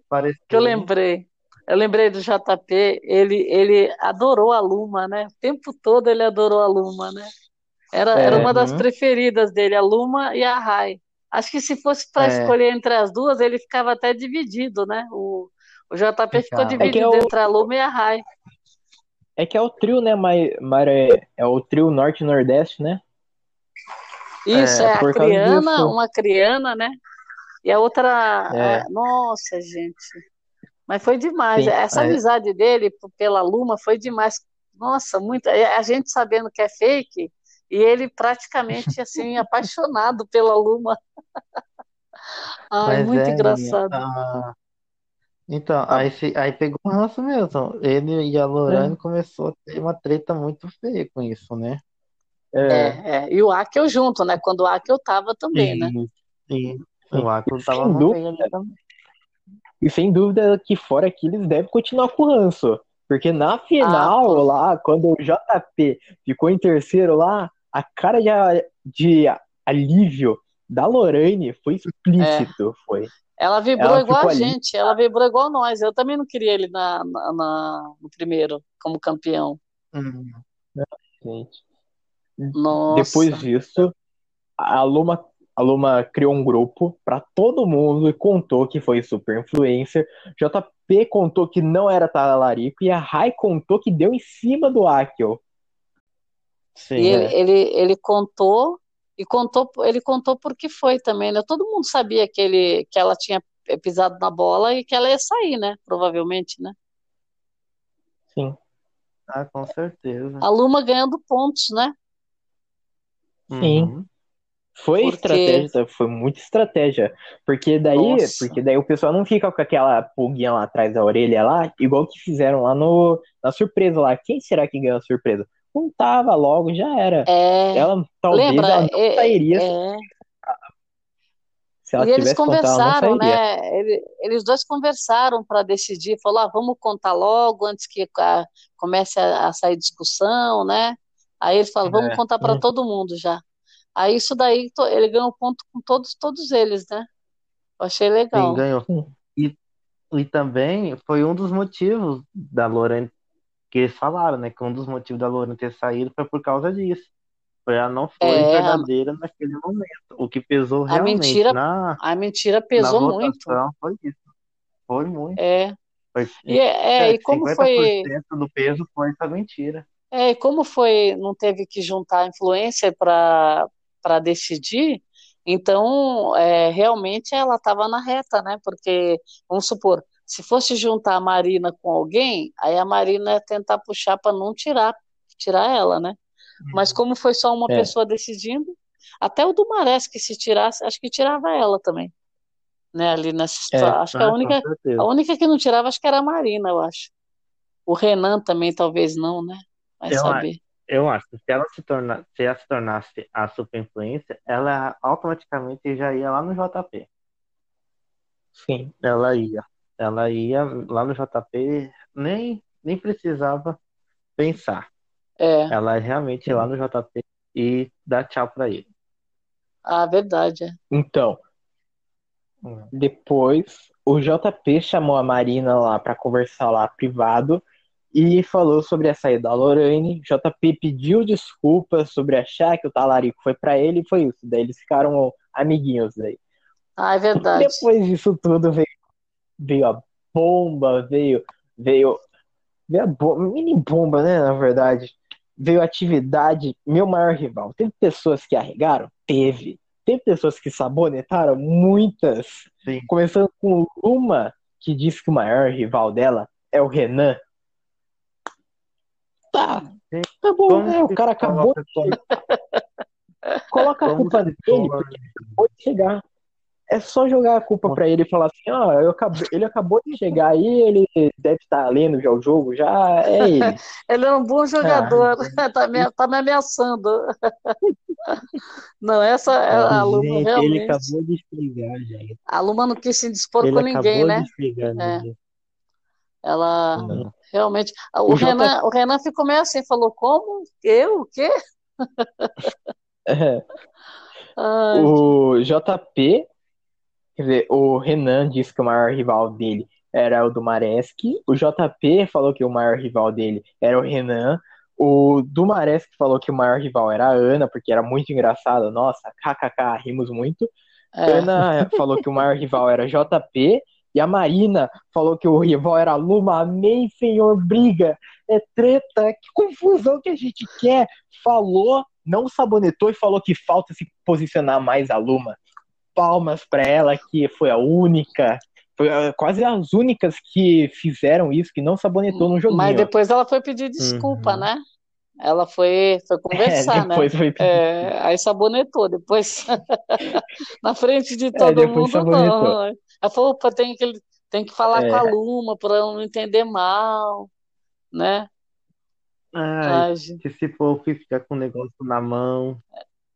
que eu lembrei, eu lembrei do JP, ele, ele adorou a Luma, né? O tempo todo ele adorou a Luma, né? Era, era
É.
uma das
Uhum.
preferidas dele, a Luma e a Rai. Acho que se fosse para
É.
escolher entre as duas, ele ficava até dividido, né? O, o JP ficou
Ficava.
É
dividido
é o-
entre a Luma e a Rai.
É que é o trio, né, Mara? É o trio Norte e Nordeste, né?
Isso,
É,
é, a Criana,
disso.
uma Criana, né? E a outra,
É.
nossa, gente. Mas foi demais.
Sim,
Essa
é.
amizade dele pela Luma foi demais. Nossa, muito. A gente sabendo que é fake e ele praticamente assim apaixonado pela Luma. Ai,
Mas
muito
é,
engraçado.
ah, Então, aí, se- aí pegou um ranço mesmo. Ele e a Lorane começou a ter uma treta muito feia com isso, né?
É,
É, é. E o Akel junto, né? Quando o Akel tava também, né?
E, e
Sim.
o Akio tava
Sem
no
dúvida.
meio ali também.
E sem dúvida que fora que eles devem continuar com o ranço. Porque na final,
pô.
lá, quando o JP ficou em terceiro lá, a cara de, de alívio da Lorraine foi explícito, foi.
Ela vibrou
Ela
igual a
ali.
gente, ela vibrou igual nós. Eu também não queria ele na, na- na- no primeiro, como campeão.
Hum.
Gente.
Nossa.
Depois disso, a Luma, a Luma criou um grupo pra todo mundo e contou que foi super influencer. JP contou que não era talarico e a Rai contou que deu em cima do Akel.
Sim,
E ele,
é.
ele, ele contou, e contou, ele contou porque foi também, né? Todo mundo sabia que, ele, que ela tinha pisado na bola e que ela ia sair, né? Provavelmente, né?
Sim.
Ah, com certeza.
A Luma ganhando pontos, né?
Sim.
Uhum.
Foi
Porque-
estratégia, foi muita estratégia. Porque daí,
Nossa.
porque daí o pessoal não fica com aquela pulguinha lá atrás da orelha lá, igual que fizeram lá no, na surpresa lá. Quem será que ganhou a surpresa? Não tava logo, já era.
É,
Ela talvez
lembra?
ela não
É,
sairia
é.
se ela
E eles
contado,
conversaram, né? Ele- Eles dois conversaram para decidir, falou, ah, vamos contar logo antes que ah, comece a, a sair discussão, né? Aí ele falou, vamos
É.
contar para
Hum.
todo mundo já. Aí isso daí ele ganhou ponto com todos, todos eles, né? Eu achei
Sim,
legal.
ganhou.
Sim.
E, e também foi um dos motivos da Lorane que eles falaram, né? Que um dos motivos da Lorane ter saído foi por causa disso. Ela não foi
É, a-
verdadeira naquele momento. O que pesou
A
realmente
mentira
na,
A mentira pesou muito.
foi isso. Foi muito.
É.
Foi,
E, é, e como foi,
50% do peso foi essa mentira.
é, e como foi, não teve que juntar influencer para para decidir, Então, é, realmente ela estava na reta, né? Porque, vamos supor, se fosse juntar a Marina com alguém, aí a Marina ia tentar puxar para não tirar, tirar ela, né? Mas como foi só uma
É.
pessoa decidindo, até o Dumarés que se tirasse, acho que tirava ela também, né? Ali nessa
É,
situação. Acho que a
Ah,
única, a única que não tirava, acho que era a Marina, eu acho. O Renan também, talvez não, né? Vai
Eu
saber.
Eu acho que se ela se tornar, se ela se tornasse a super influência, ela automaticamente já ia lá no JP.
Sim.
Ela ia. Ela ia lá no JP, nem, nem precisava pensar.
É,
Ela realmente ia lá no JP e dar tchau pra ele.
a verdade, é.
Então, depois o JP chamou a Marina lá pra conversar lá privado e falou sobre a saída da Lorraine. JP pediu desculpas sobre achar que o talarico foi pra ele e foi isso. Daí eles ficaram amiguinhos daí.
Ah, é verdade.
Depois disso tudo veio, veio a bomba, veio, veio, veio a mini bomba, né? Na verdade, veio a atividade meu maior rival. Teve pessoas que arregaram? Teve. Teve pessoas que sabonetaram? Muitas.
Sim.
Começando com uma que disse que o maior rival dela é o Renan. Tá, tá bom,
Como
né? O cara acabou
coloca
de
como-
coloca a culpa dele, porque acabou de chegar. É só jogar a culpa pra ele e falar assim, ó, acabei- ele acabou de chegar aí, ele deve estar lendo já o jogo, já é ele.
Ele é um bom jogador,
Ah,
tá me, tá me ameaçando. Não, essa é a Luma
Gente, ele
realmente.
acabou de chegar, gente.
A Luma não quis se dispor
Ele
com ninguém, né?
chegar,
É.
gente.
Ela
não.
realmente. O,
O J-
Renan, o Renan ficou meio assim, falou: Como? Eu? O quê?
É.
Ai,
O JP, quer dizer, o Renan disse que o maior rival dele era o Dumaresque. O JP falou que o maior rival dele era o Renan. O Dumaresque falou que o maior rival era a Ana, porque era muito engraçado. Nossa, kkk, rimos muito.
é.
Ana falou que o maior rival era JP. E a Marina falou que o rival era a Luma. Amém, senhor, briga. É treta, que confusão que a gente quer. Falou, não sabonetou e falou que falta se posicionar mais a Luma. Palmas pra ela, que foi a única, foi ah, quase as únicas que fizeram isso, que não sabonetou no joguinho.
Mas depois ela foi pedir desculpa,
Uhum.
né? Ela foi, foi
É,
conversar, né?
depois foi
É, aí sabonetou, depois na frente de todo
depois
mundo,
sabonetou.
não. Ela falou, "Opa, tem que, tem que falar
É.
com a Luma para não entender mal, né?
Ai,
Ai,
se for ficar com o negócio na mão.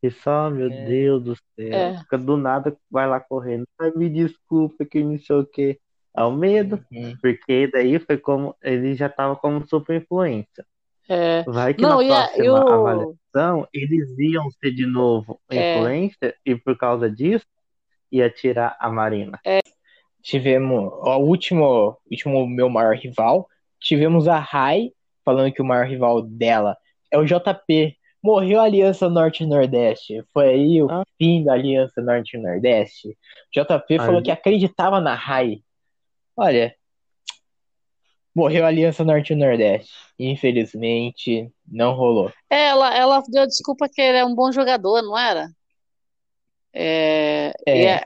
E só, meu
É.
Deus do céu.
É.
Fica do nada, vai lá correndo. Ai, me desculpa, que não sei o quê. Ao medo,
Uhum.
porque daí foi como. Ele já tava como super influência.
é.
Vai que
Não,
na
e, a, e
próxima
o.
avaliação eles iam ser de novo
É.
influência e por causa disso ia tirar a Marina.
Tivemos o último, último meu maior rival. Tivemos a Rai falando que o maior rival dela é o JP. Morreu a Aliança Norte e Nordeste. Foi aí o
Ah.
fim da Aliança Norte e Nordeste. JP falou que acreditava na Rai. Olha, morreu a Aliança Norte e Nordeste. Infelizmente, não rolou.
É, ela, ela deu desculpa que ele é um bom jogador, não era? É,
É.
é-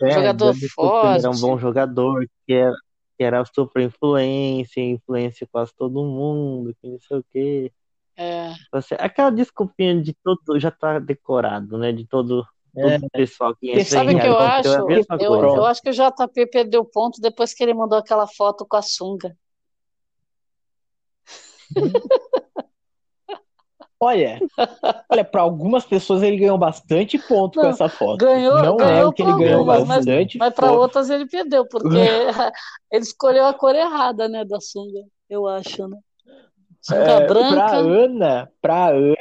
É,
Jogador
ele era um
forte.
bom jogador, que era, que era super influência, influência quase todo mundo, que não sei o quê.
É,
Você, aquela desculpinha de todo já tá decorado, né? De todo,
É.
todo pessoal que entra
sabe
em
o que eu acho?
é
Eu, eu acho que o JP perdeu ponto depois que ele mandou aquela foto com a sunga.
Olha, olha, para algumas pessoas ele ganhou bastante ponto com
Não,
essa foto.
ganhou-
Não
ganhou
nego que ele ganhou
algumas, mas-
bastante
Mas para
ponto.
outras ele perdeu, porque ele escolheu a cor errada, né, da sunga, eu acho, né? Sunga
É, pra
branca.
Ana, pra Ana,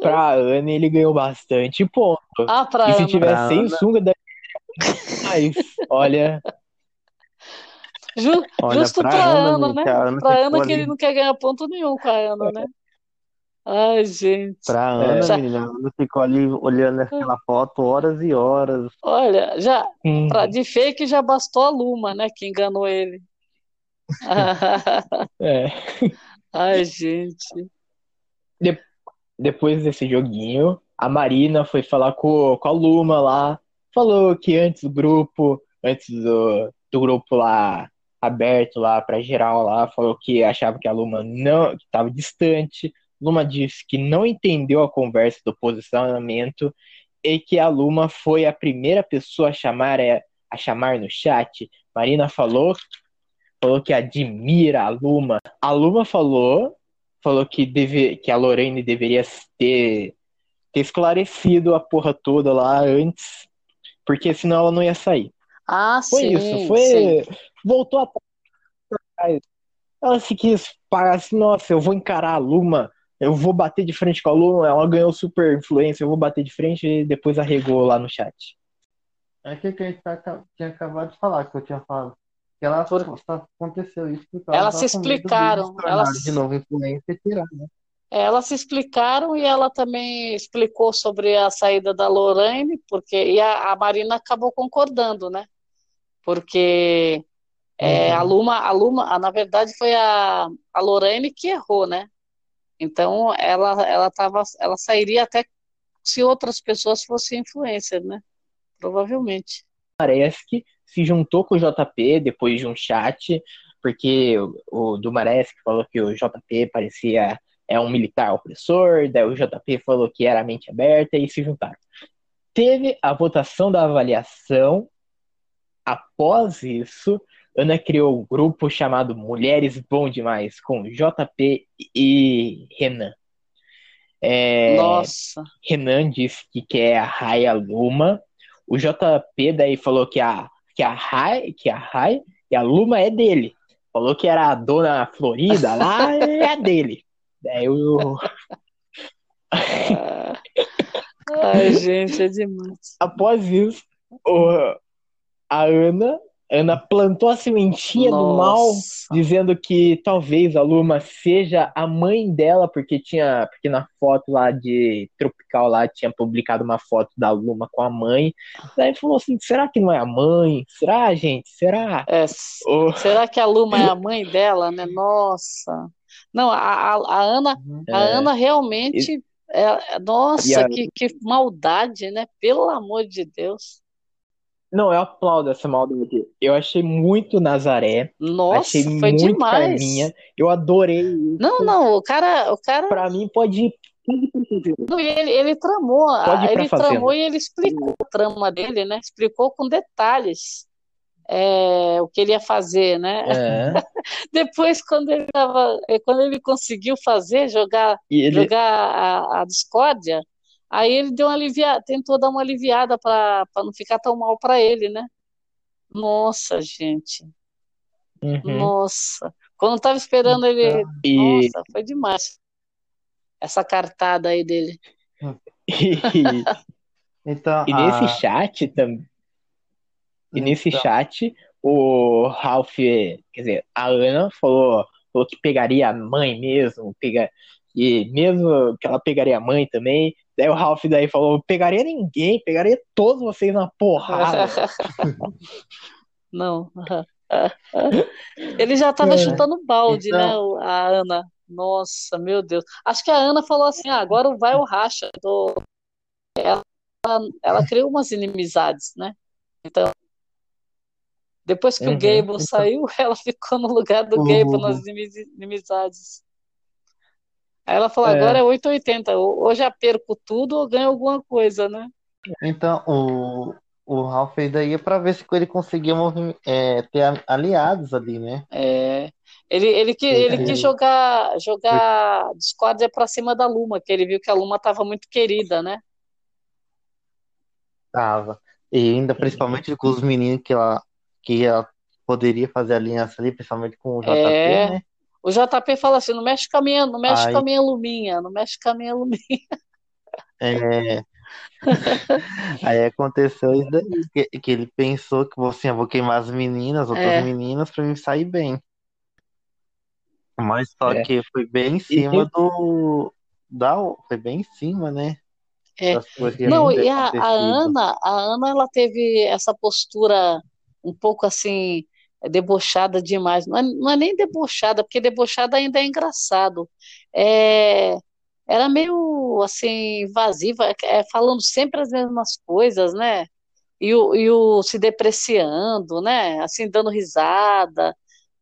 pra Ana ele ganhou bastante ponto.
Ah, pra
E se
Ana.
tiver
Pra
sem
Ana.
sunga, daí. Olha,
Ju-
Olha,
justo
pra
pra
Ana,
Ana, né?
a Ana
Pra Ana que
ali-
ele não quer ganhar ponto nenhum com a Ana, né? Ai, gente.
Pra Ana,
Já-
menina, a Ana ficou ali olhando aquela foto horas e horas.
Olha, já
hum,
pra, de fake já bastou a Luma, né? Que enganou ele.
é.
Ai, gente.
Depois desse joguinho, a Marina foi falar com, com a Luma lá, falou que antes do grupo, antes do, do grupo lá aberto lá para geral lá, falou que achava que a Luma não estava distante. Luma disse que não entendeu a conversa do posicionamento e que a Luma foi a primeira pessoa a chamar é, a chamar no chat. Marina falou falou que admira a Luma. A Luma falou falou que deve, que a Lorraine deveria ter, ter esclarecido a porra toda lá antes, porque senão ela não ia sair.
Ah,
Foi
sim,
isso, foi.
sim.
Voltou atrás. Ela se quis parar assim, nossa, eu vou encarar a Luma, eu vou bater de frente com a Luma, ela ganhou super influência, eu vou bater de frente e depois arregou lá no chat.
É aquilo que a gente tá- tinha acabado de falar, que eu tinha falado. Que ela só aconteceu isso por causa
Elas
da
se explicaram, elas-
de novo influência e tirar, né?
Elas se explicaram e ela também explicou sobre a saída da Lorraine, porque e a, a Marina acabou concordando, né? Porque é,
Uhum.
a Luma, a Luma, na verdade foi a, a Lorraine que errou, né? Então ela ela tava, ela sairia até se outras pessoas fossem influencer, né? Provavelmente.
Dumaresque se juntou com o JP depois de um chat, porque o, o Dumaresque falou que o JP parecia é um militar opressor, daí o JP falou que era mente aberta e se juntaram. Teve a votação da avaliação. Após isso, Ana criou um grupo chamado Mulheres Bom Demais, com JP e Renan. É,
Nossa,
Renan disse que quer a Raya Luma. O JP daí falou que a, que a Rai, que a Rai e a Luma é dele. Falou que era a dona Florida lá, é a dele. Daí o,
Ah. ai gente, é demais.
após isso, o- a Ana, Ana plantou a sementinha do mal,
Nossa.
dizendo que talvez a Luma seja a mãe dela, porque tinha, porque na foto lá de Tropical lá tinha publicado uma foto da Luma com a mãe. Daí falou assim, será que não é a mãe? Será, gente? Será?
É,
Ô,
será que a Luma é a mãe dela, né? Nossa. Não, a, a, a Ana, a
É.
Ana realmente, é, é- nossa,
E a-
que, que maldade, né? Pelo amor de Deus.
Não, eu aplaudo essa maldade. Eu achei muito Nazaré,
Nossa,
achei
foi
muito
demais.
Carminha. Eu adorei isso.
Não, não, o cara, o cara,
Pra mim pode ir.
não, ele, ele tramou, ele
fazenda.
tramou e ele explicou a trama dele, né? Explicou com detalhes é, o que ele ia fazer, né?
É.
Depois, quando ele tava, eh, quando ele conseguiu fazer, jogar,
ele,
jogar a, a discórdia, aí ele deu uma aliviada, tentou dar uma aliviada para não ficar tão mal para ele, né? Nossa, gente.
Uhum.
Nossa. Quando tava esperando ele,
E,
nossa, foi demais. Essa cartada aí dele.
e,
Então,
e nesse
a-
chat também. E nesse
então,
chat, o Ralph, quer dizer, a Ana falou, falou que pegaria a mãe mesmo, pega, e mesmo que ela pegaria a mãe também. Daí o Ralph daí falou, pegaria ninguém, pegaria todos vocês na porrada.
Não. Ele já estava
É.
chutando balde,
Então-
né, o- a Ana. Nossa, meu Deus. Acho que a Ana falou assim: ah, agora vai o racha. do- Ela, ela criou umas inimizades, né? Então, depois que o
Uhum.
Gable saiu, ela ficou no lugar do
Uhum.
Gable nas inimiz- inimizades. Aí ela falou:
É.
agora é 880, ou já perco tudo ou ganho alguma coisa, né?
então o, o Ralph ainda ia pra ver se ele conseguia é, ter aliados ali, né?
É, ele, ele, que, ele quis jogar, jogar discórdia pra cima da Luma, que ele viu que a Luma estava muito querida, né?
Tava. E ainda principalmente com os meninos que ela, que ela poderia fazer aliança ali, principalmente com o JP,
É.
né?
O JP fala assim: não mexe com a minha, não mexe
Aí-
com a minha Luminha, não mexe com a minha Luminha.
É. Aí aconteceu isso daí, que, que ele pensou que assim, eu vou queimar as meninas, outras
É.
meninas, pra mim sair bem. Mas só
É.
que foi bem em cima do. Da, foi bem em cima, né?
É. Não, e a, a. Ana, a Ana, ela teve essa postura um pouco assim, debochada demais. Não é, não é nem debochada, porque debochada ainda é engraçado. É, era meio assim invasiva, é, falando sempre as mesmas coisas, né? E o, e o se depreciando, né? Assim, dando risada,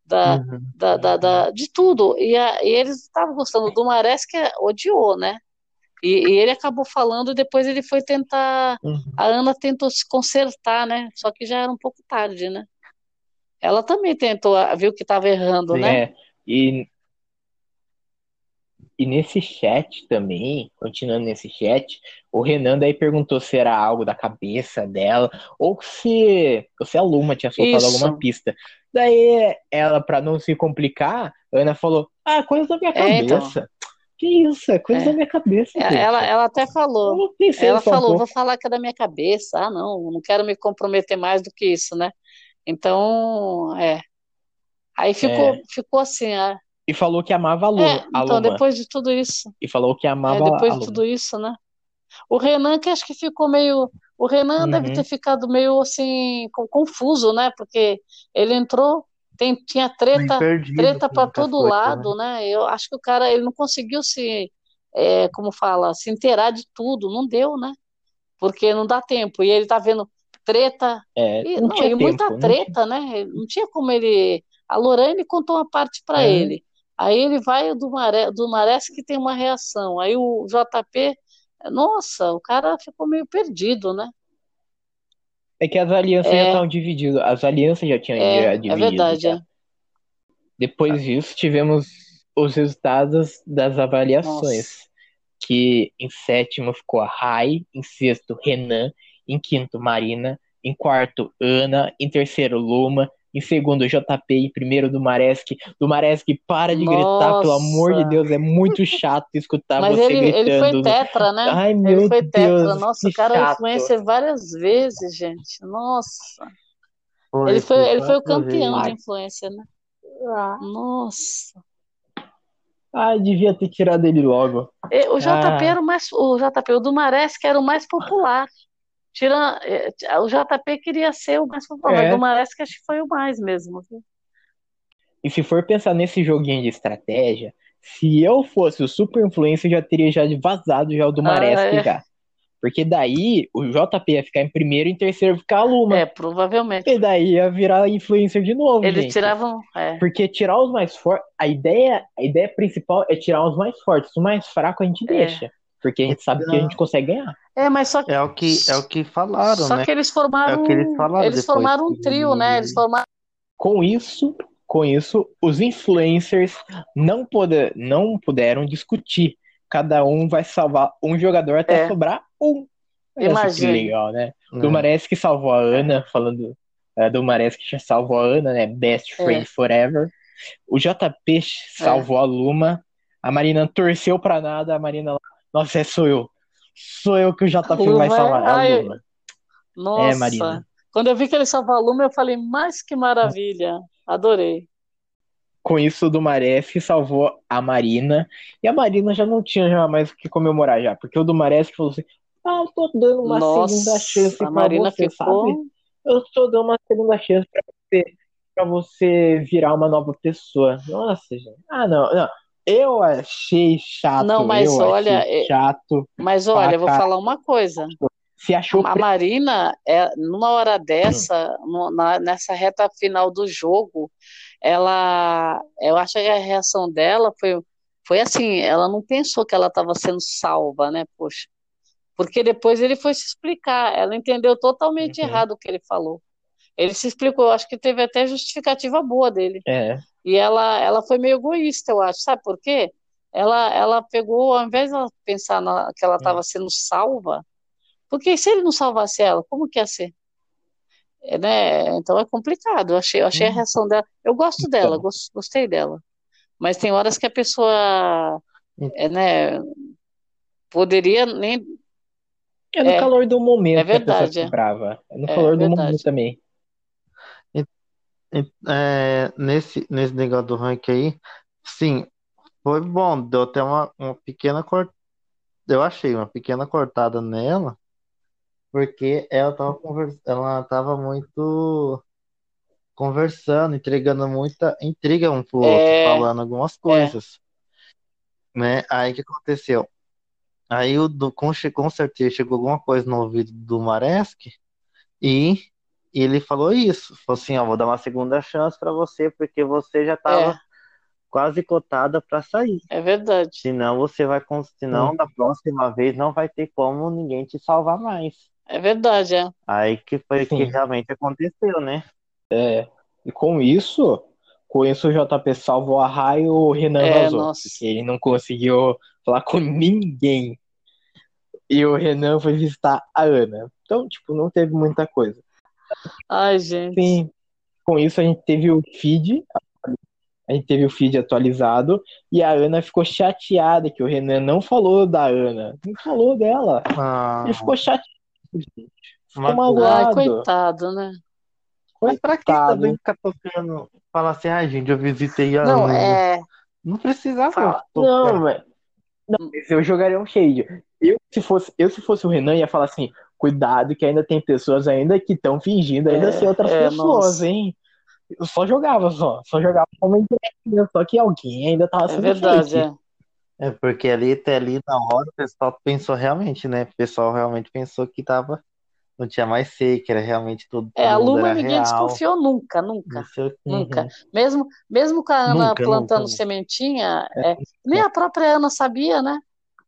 da,
Uhum.
da, da, da- de tudo. E, a- e eles estavam gostando do Mares, que odiou, né? E, e ele acabou falando, e depois ele foi tentar.
Uhum.
A Ana tentou se consertar, né? Só que já era um pouco tarde, né? Ela também tentou, viu que estava errando, né?
É, e, e nesse chat também, continuando nesse chat, o Renan daí perguntou se era algo da cabeça dela ou se, ou se a Luma tinha soltado
Isso.
alguma pista. Daí ela, pra não se complicar, a Ana falou: Ah, coisa da minha
É, então.
cabeça. Que isso? É coisa
É.
da minha cabeça.
É. Ela, ela até falou. Ela falou, vou falar que é da minha cabeça. Ah, não, não quero me comprometer mais do que isso, né? Então, é. Aí ficou,
É.
ficou assim, ah,
E falou que amava a Luma.
é,
a
então,
Luma.
depois de tudo isso,
E falou que
é,
amava
depois
a
de
Luma.
tudo isso, né? O Renan que acho que ficou meio, o Renan deve
Uhum.
ter ficado meio assim, confuso, né? Porque ele entrou, tem, tinha treta, treta para
muitas
todo
coisas,
lado, né? Eu acho que o cara, ele não conseguiu se, é, como fala, se inteirar de tudo, não deu, né? Porque não dá tempo. E ele tá vendo treta,
É,
e,
não
e muita
tempo. não tinha-
treta, né? Não tinha como ele. A Lorraine contou uma parte para
É.
ele. Aí ele vai do Maré, do Marés que tem uma reação. Aí o JP, nossa, o cara ficou meio perdido, né?
É que as alianças
É.
já estavam divididas. As alianças já tinham
É,
já
é
dividido.
verdade,
já.
é.
Depois disso, tivemos os resultados das avaliações.
Nossa.
Que em sétimo ficou a Rai, em sexto, Renan, em quinto, Marina, em quarto, Ana, em terceiro, Luma, em segundo, JP, em primeiro, Dumaresque. Dumaresque, para de gritar, pelo amor de
Nossa.
Deus, é muito chato escutar
Mas
você
ele, ele foi
gritando.
tetra, né?
Ai,
Ele
meu
foi tetra.
Deus,
Nossa,
que
o cara é
chato.
influencer várias vezes, gente. Nossa.
Foi,
Ele foi,
foi
ele foi o campeão de influencer, né? Nossa.
Ai, devia ter tirado ele logo.
O JP
Ah.
era o mais, o JP, o Dumares que era o mais popular. Tira, eh, o JP queria ser o mais popular, mas
É.
o Dumares que acho que foi o mais mesmo. viu?
E se for pensar nesse joguinho de estratégia, se eu fosse o super influencer, eu já teria já vazado já o do Maresque
Ah, é.
já. Porque daí o JP ia ficar em primeiro e em terceiro ficar a Luma.
É, provavelmente.
E daí ia virar influencer de novo,
Eles
gente.
tiravam. É,
Porque tirar os mais fortes, a ideia, a ideia principal é tirar os mais fortes. Os mais fracos a gente
É.
deixa. Porque a gente sabe que a gente consegue ganhar.
é mas só que,
É o que, é o que falaram,
só
né?
que eles formaram.
É o que eles falaram
eles formaram um trio, né? Eles formaram.
Com isso, com isso, os influencers não, puder, não puderam discutir. Cada um vai salvar um jogador até
É.
sobrar um. Só que legal, né?
né?
Do Mares que salvou a Ana, falando é, do Mares que já salvou a Ana, né? Best friend
É.
forever. O JP salvou a Luma. A Marina torceu pra nada. A Marina, nossa, é sou eu. Sou eu que o JP vai
é-
salvar. É a
ai,
Luma.
Nossa.
Marina.
Quando eu vi que ele salvou a Luma, eu falei, mas que maravilha. Adorei.
Com isso, o Dumaresque salvou a Marina. E a Marina já não tinha já mais o que comemorar já. Porque o Dumaresque falou assim: Ah, eu tô dando uma
Nossa,
segunda chance pra
Marina
você,
ficou.
sabe? Eu tô dando uma segunda chance pra você, pra você virar uma nova pessoa. Nossa, gente. Ah, não, não. Eu achei chato.
Não, mas
eu
olha, é-
chato.
Mas olha, eu vou falar uma coisa.
Se achou.
A Marina, é, numa hora dessa, no- na- nessa reta final do jogo, ela, eu acho que a reação dela foi, foi assim, ela não pensou que ela estava sendo salva, né? Poxa, porque depois ele foi se explicar, ela entendeu totalmente
Uhum.
errado o que ele falou. Ele se explicou, acho que teve até justificativa boa dele.
É.
E ela, ela foi meio egoísta, eu acho. Sabe por quê? Ela, ela pegou, ao invés de ela pensar na- que ela estava sendo salva, porque se ele não salvasse ela, como que ia ser? É, né? Então é complicado. Eu achei, eu achei a
Hum.
reação dela. Eu gosto dela,
Então.
gos- gostei dela. Mas tem horas que a pessoa, é, né, poderia nem.
É no
É.
calor do momento
É
que a pessoa
verdade,
fica
é.
brava. É no
É
calor do
verdade.
momento também.
É, nesse, nesse negócio do ranking aí, sim, foi bom, deu até uma, uma pequena cortada, eu achei uma pequena cortada nela, porque ela tava, convers... ela tava muito conversando, entregando muita intriga um pro outro,
É,
falando algumas coisas, né? Aí o que aconteceu? Aí o do, com, com certeza chegou alguma coisa no ouvido do Maresk e ele falou isso. Falou assim, ó, vou dar uma segunda chance para você, porque você já estava
É.
quase cotada para sair.
É verdade.
Senão você vai, senão
Hum.
da próxima vez não vai ter como ninguém te salvar mais.
É verdade, é.
Aí que foi que realmente aconteceu, né?
E com isso, com isso o JP salvou a Rai e o Renan
É,
vazou.
nossa.
Porque ele não conseguiu falar com ninguém. E o Renan foi visitar a Ana. Então, tipo, não teve muita coisa.
Ai, gente.
Sim, com isso a gente teve o feed, a gente teve o feed atualizado e a Ana ficou chateada que o Renan não falou da Ana, não falou dela.
Ah,
Ele ficou chateado, gente. Ficou
Mas-
Ai, coitado, né?
mas pra que também ficar tocando? Falar assim, ai, gente, eu visitei a
Não,
Ana.
é.
Não precisava
Fala.
Não, mas não, mas eu jogaria um shade. Eu se fosse, eu se fosse o Renan ia falar assim, cuidado que ainda tem pessoas ainda que estão fingindo ainda
É,
ser outras
é,
pessoas,
nossa.
hein? Eu só jogava só, só jogava como indiretinha, só que alguém ainda tava
É
sendo
verdade,
fake.
é.
É porque ali até ali na hora o pessoal pensou realmente, né? O pessoal realmente pensou que tava, não tinha mais fake, era realmente tudo,
É, a Luma ninguém
real.
desconfiou nunca, nunca. Nunca.
Uhum.
Mesmo, mesmo com a Ana
Nunca,
plantando
nunca.
sementinha, é, nem a própria Ana sabia, né?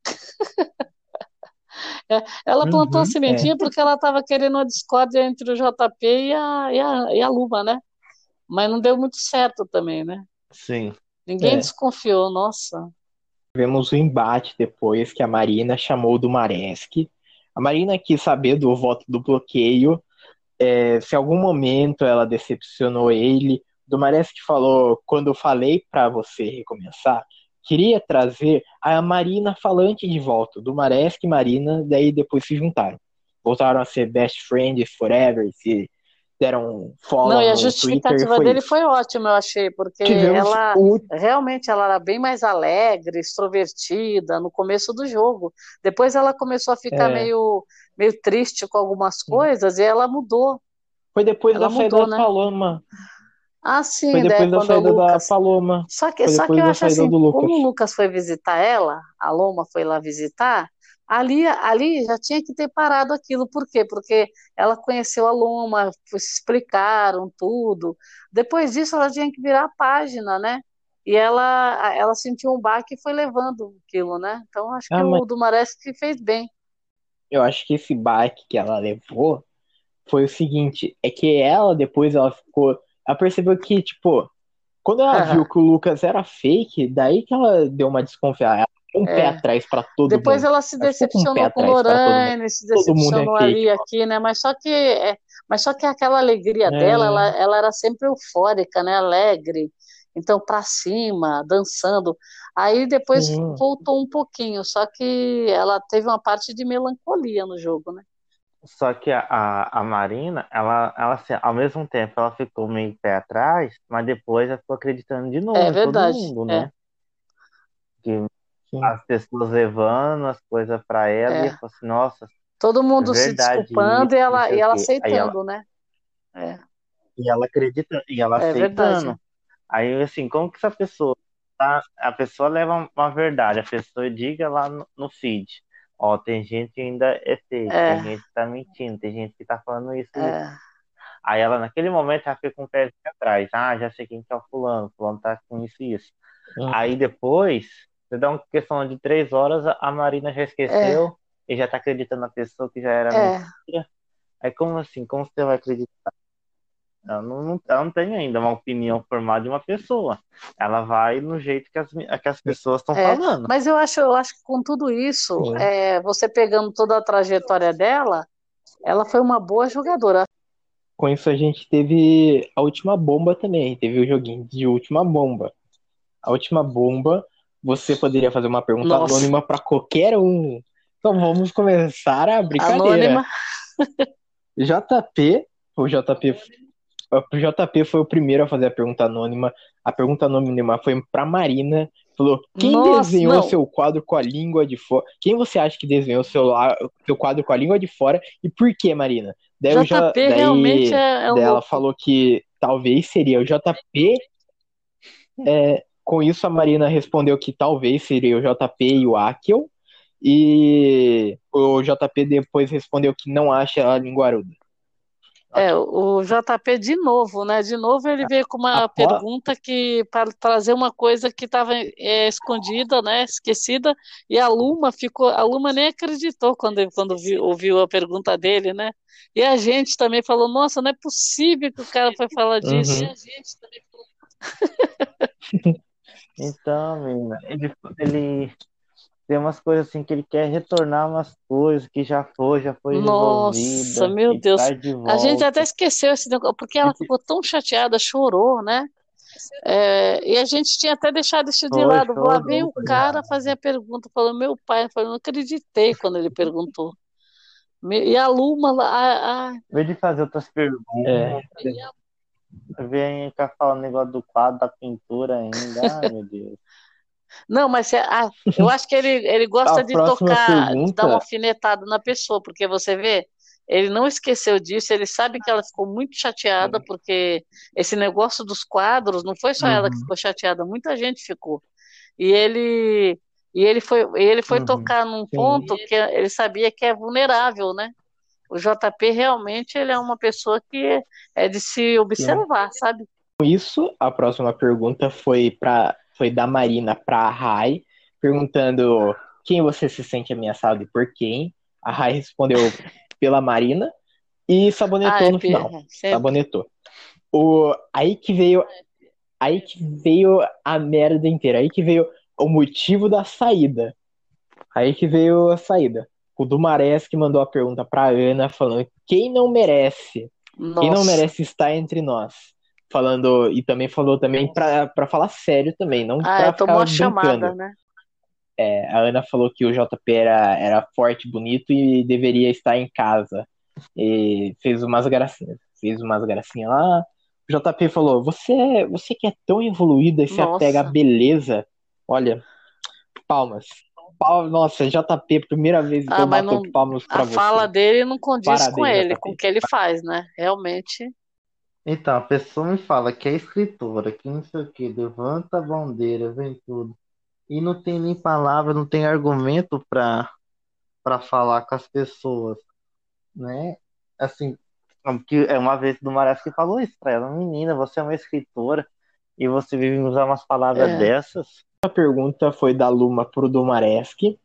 É, ela plantou a
Uhum,
sementinha porque ela estava querendo uma discórdia entre o JP e a, e a, e a Luma, né? Mas não deu muito certo também, né?
Sim.
Ninguém
É.
desconfiou, nossa.
Tivemos o embate depois que a Marina chamou do Maresk. A Marina quis saber do voto do bloqueio, é, se em algum momento ela decepcionou ele. Do Maresk falou: quando eu falei pra você recomeçar, queria trazer a Marina falante de volta. Do Maresk e Marina, daí depois se juntaram. Voltaram a ser best friends forever, se deram follow
Não, e a justificativa dele
isso.
foi ótima, eu achei, porque
Tivemos
ela
o
realmente ela era bem mais alegre, extrovertida no começo do jogo. Depois ela começou a ficar
É.
meio, meio triste com algumas coisas e ela mudou.
Foi depois
Ela
da saída
mudou,
da
né?
Paloma.
Ah, sim,
Foi
daí
depois da saída da
Lucas.
Paloma.
Só que, só que eu
da
acho assim, como o Lucas foi visitar ela, a Loma foi lá visitar, ali, ali já tinha que ter parado aquilo. Por quê? Porque ela conheceu a Loma, se explicaram tudo. Depois disso, ela tinha que virar a página, né? E ela, ela sentiu um baque e foi levando aquilo, né? Então, acho que
Ah, mas-
o Dumaresque fez bem.
Eu acho que esse baque que ela levou foi o seguinte, é que ela depois ela ficou, ela percebeu que, tipo, quando ela viu que o Lucas era fake, daí que ela deu uma desconfiada, ela deu um
É.
pé atrás pra todo
Depois
mundo.
ela se
Ela ficou com um pé
decepcionou com
pra todo mundo.
Lorraine, se
é
decepcionou
fake.
ali aqui, né? Mas só que, é, mas só que aquela alegria
É.
dela, ela, ela era sempre eufórica, né? Alegre. Então, pra cima, dançando. Aí depois
Sim.
voltou um pouquinho, só que ela teve uma parte de melancolia no jogo, né?
Só que a, a, a Marina, ela, ela assim, ao mesmo tempo, ela ficou meio pé atrás, mas depois ela ficou acreditando de novo
É
em todo
verdade,
mundo,
é.
né? Que
Sim.
as pessoas levando as coisas pra ela e
É.
ela falou assim, nossa,
Todo mundo se
verdade
desculpando
isso,
e ela, e ela.
Aí ela,
aceitando, né? É,
e ela acredita, e ela
é verdade.
aceitando. Aí, assim, como que essa pessoa, tá? A pessoa leva uma verdade, a pessoa diga lá no, no feed, ó, tem gente que ainda é fake,
É.
tem gente que tá mentindo, tem gente que tá falando isso, isso.
É,
Aí ela, naquele momento, ela fica com o pé atrás. Ah, já sei quem que é o fulano, o fulano tá com isso e isso.
Hum.
Aí depois, você dá uma questão de três horas, a- Marina já esqueceu e já tá acreditando na pessoa que já era
é.
mentira. Aí como assim? Como você vai acreditar? Ela não, não- ela não tem ainda uma opinião formada de uma pessoa. Ela vai no jeito que as, que as pessoas estão
É,
falando.
mas eu acho, eu acho que com tudo isso, é, você pegando toda a trajetória dela, ela foi uma boa jogadora.
Com isso a gente teve a última bomba também, teve o joguinho de última bomba. A última bomba, você poderia fazer uma pergunta
Nossa.
anônima pra qualquer um. Então vamos começar a brincadeira.
Anônima.
JP, o JP, o JP foi o primeiro a fazer a pergunta anônima. A pergunta anônima foi pra Marina. Falou: quem
Nossa,
desenhou
não.
seu quadro com a língua de fora? Quem você acha que desenhou o seu, seu quadro com a língua de fora? E por que, Marina? Daí, eu já,
JP
daí
realmente é, é um
ela falou que talvez seria o JP. É, com isso, a Marina respondeu que talvez seria o JP e o Akel. E o JP depois respondeu que não acha a linguaruda.
É, o JP de novo, né? De novo ele veio com uma
Após-
pergunta que para trazer uma coisa que estava escondida, né? Esquecida, e a Luma ficou, a Luma nem acreditou quando, quando viu- ouviu a pergunta dele, né? E a gente também falou, nossa, não é possível que o cara foi falar disso.
Uhum.
E a gente também falou,
Então, menina, ele, ele tem umas coisas assim que ele quer retornar umas coisas que já foi, já foi
Nossa, meu Deus. A gente até esqueceu esse negócio, porque ela ficou tão chateada, chorou, né? É, e a gente tinha até deixado isso de
Foi,
lado. Lá
chorou,
veio o cara fazer a pergunta, falou, meu pai, eu falei, não acreditei quando ele perguntou. E a Luma lá,
Em vez de fazer outras perguntas,
É.
vem cá falando negócio do quadro, da pintura ainda. Ai, meu Deus.
Não, mas é- ah, eu acho que ele, ele gosta de tocar, de
pergunta-
dar uma alfinetada na pessoa, porque você vê, ele não esqueceu disso, ele sabe que ela ficou muito chateada, porque esse negócio dos quadros, não foi só ela que
Uhum.
ficou chateada, muita gente ficou. E ele, e ele foi, ele foi
Uhum.
tocar num
Sim.
ponto que ele sabia que é vulnerável, né? O JP realmente ele é uma pessoa que é, é de se observar, sabe?
Com isso, a próxima pergunta foi para foi da Marina para a Rai, perguntando quem você se sente ameaçado e por quem. A Rai respondeu pela Marina e sabonetou
Ah, é,
no final.
sempre.
Sabonetou. O, aí que veio aí que veio a merda inteira. Aí que veio o motivo da saída. Aí que veio a saída. O Dumares que mandou a pergunta pra Ana falando quem não merece quem não
Nossa.
merece estar entre nós. Falando, e também falou também pra, pra falar sério também, não
Ah,
pra
tomou a chamada, né?
É, a Ana falou que o JP era, era forte, bonito e deveria estar em casa. E fez umas gracinhas. Fez umas gracinhas lá. O JP falou: Você, você que é tão evoluída e se
Nossa.
apega à beleza. Olha, palmas. Pal- Nossa, JP, primeira vez que
Ah,
eu bato
não-
palmas pra
A
você.
fala dele não condiz
Parabéns,
com ele,
JP.
com o que ele faz, né? Realmente.
Então, a pessoa me fala que é escritora, que não sei o que, levanta a bandeira, vem tudo. E não tem nem palavra, não tem argumento para para falar com as pessoas, né? Assim, que é uma vez do Maras que falou isso pra ela, menina, você é uma escritora e você vive usar umas palavras
É.
dessas.
A pergunta foi da Luma pro Domareski,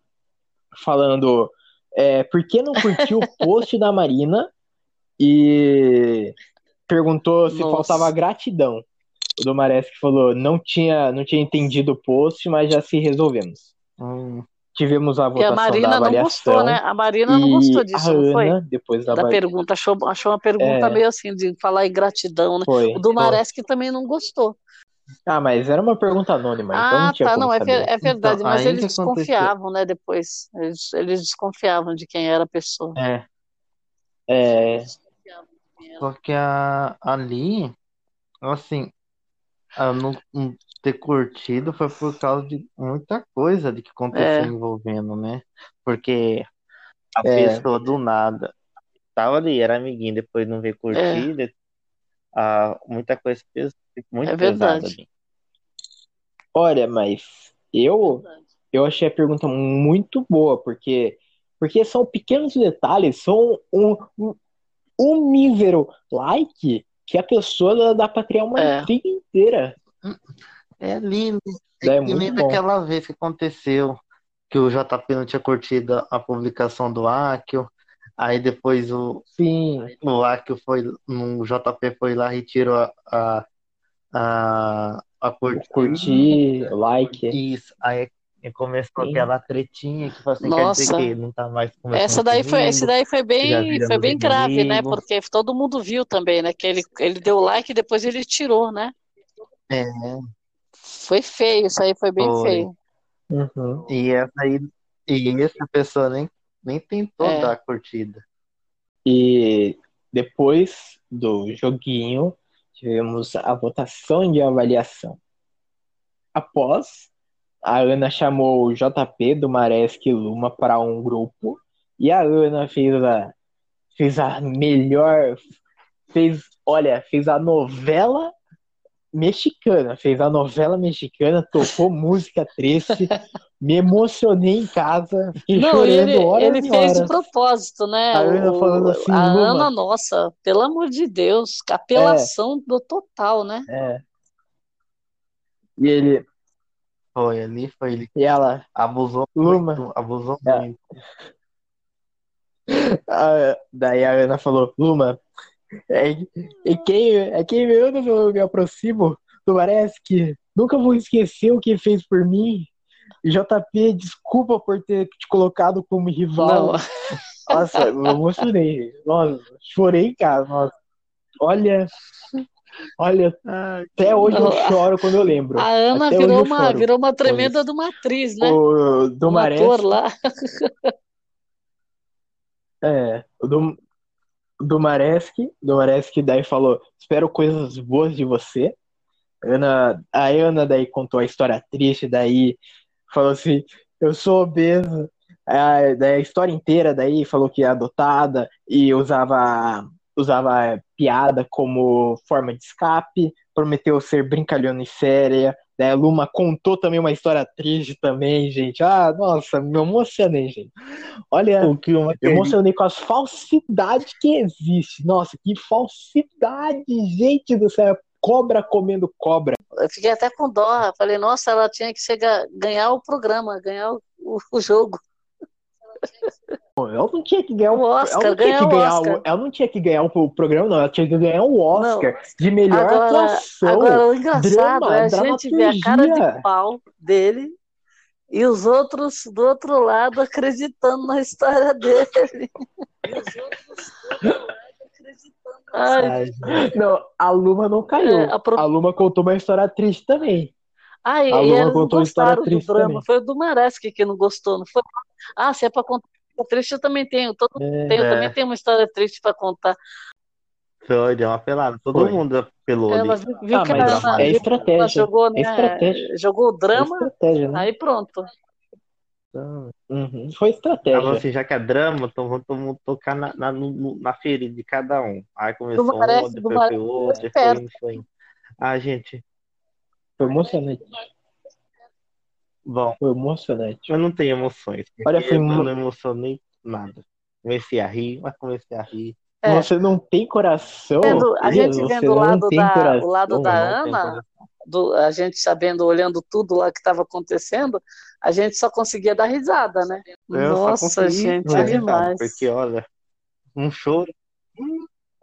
falando é, por que não curtiu o post da Marina e perguntou se
Nossa.
faltava gratidão. O Domareski falou não tinha, não tinha entendido o post, mas já se resolvemos.
Hum,
Tivemos a
Porque a
votação da
Marina não
avaliação
gostou, né? A Marina não
e
gostou
a
disso, não foi?
Ana, depois da,
Da pergunta, achou, achou uma pergunta
É.
meio assim, de falar em gratidão, né?
foi.
O do Mareschi também não gostou.
Ah, mas era uma pergunta anônima, então
Ah,
não tinha
tá, não, é, ver- é verdade,
Então,
mas eles
que aconteceu?
desconfiavam, né, depois. Eles, eles desconfiavam de quem era a pessoa.
É. É,
Só que a, ali, assim, a não, não ter curtido foi por causa de muita coisa de que aconteceu
É.
envolvendo, né? Porque a
É.
pessoa do nada tava ali, era amiguinho, depois não veio curtir, de- ah, muita coisa muito
É
pesada ali.
olha, mas eu eu achei a pergunta muito boa, porque, porque são pequenos detalhes, são um, um, um mísero like que a pessoa dá, pra criar uma
É.
intriga inteira.
É lindo.
É
É que nem
bom.
daquela vez que aconteceu que o JP não tinha curtido a publicação do Akio, aí depois o,
Sim,
o Akio foi, o JP foi lá e retirou a, a, a, a curtida.
curtir, like.
Isso, aí começou
Sim.
aquela tretinha que você quer dizer
Nossa.
que não tá mais conversando
Essa daí foi, esse
comigo.
daí foi bem, foi bem grave, né? Porque todo mundo viu também, né? Que ele, ele deu like e depois ele tirou, né?
É,
Foi feio, isso aí foi bem
Foi.
feio.
Uhum.
e essa aí, e essa pessoa nem, nem tentou
É.
dar curtida.
E depois do joguinho, tivemos a votação de avaliação. Após, a Ana chamou o JP do Maresque e Luma para um grupo, e a Ana fez a, fez a melhor, fez, olha, fez a novela mexicana, fez a novela mexicana, tocou música triste, Me emocionei em casa, fiquei
Não,
chorando
ele,
horas
ele fez de propósito, né?
A Ana
O-
falando assim,
a
Luma.
Ana, nossa, pelo amor de Deus, apelação do total, né?
É. E ele,
Foi ali, foi ele
e ela,
abusou
Luma.
muito, abusou
É.
muito.
a- daí a Ana falou, Luma, é, é quem, é quem eu não me aproximo do Maresk, nunca vou esquecer o que fez por mim. JP, desculpa por ter te colocado como rival.
Não,
Nossa, eu emocionei. Nossa, chorei em casa. Nossa. Olha, olha, até hoje eu choro quando eu lembro.
a Ana
Até
virou uma, virou uma tremenda de uma atriz, né?
O do
Um ator lá.
é, o do, o do Maresk, do Maresk daí falou, espero coisas boas de você. Ana, a Ana daí contou a história triste, daí falou assim, eu sou obesa. A, daí a história inteira daí falou que é adotada e usava usava piada como forma de escape, prometeu ser brincalhona e séria. Daí a Luma contou também uma história triste também, gente. Ah, nossa, me emocionei, gente. Olha,
O que uma
eu emocionei com as falsidades que existem. Nossa, que falsidade, gente do céu. Cobra comendo cobra.
Eu fiquei até com dó. Falei, nossa, ela tinha que chegar, ganhar o programa, ganhar o, o jogo.
Ela não tinha que ganhar
O Oscar,
ela não tinha
ganhar
que ganhar
Oscar.
ela não tinha que ganhar o programa, não. Ela tinha que ganhar o Oscar de melhor
Agora,
atuação.
agora o engraçado
drama,
é a gente ver a cara de pau dele e os outros do outro lado acreditando na história dele. E os outros do outro lado acreditando na
gente,
Não, a Luma não caiu.
É, a pro-
A Luma contou uma história triste também.
Ah, e,
A
e
Luma
eles não
contou uma história
gostaram do
triste
drama.
também.
Foi o do Maresk que não gostou, não foi? Ah, se é pra contar história triste, eu também tenho. Todo mundo tem, eu
É.
também tenho uma história triste pra contar.
foi, deu uma pelada. Todo
Foi.
mundo apelou
Ela viu, viu
Ah,
que
mas
a
é
é estratégia.
ela jogou, né?
É estratégia.
Jogou o
Foi
drama,
estratégia, né?
aí pronto.
Uhum, Foi
Ela falou
estratégia.
assim, já que é drama, então vamos, tocar na, na, no- na ferida de cada um. Aí começou
Do
um,
do
depois foi outro, depois foi. Ah, gente,
Foi emocionante.
Bom,
Foi emocionante.
eu não tenho emoções.
Olha, foi
eu não emocionei nada. Comecei a rir, mas comecei a rir.
É.
Você não tem coração.
Vendo- a gente
você
vendo o lado da,
coração.
o lado da Ana, do, a gente sabendo, olhando tudo lá que estava acontecendo, a gente só conseguia dar risada, né?
Eu só
Nossa,
consegui
gente, é demais.
Porque, olha, um choro.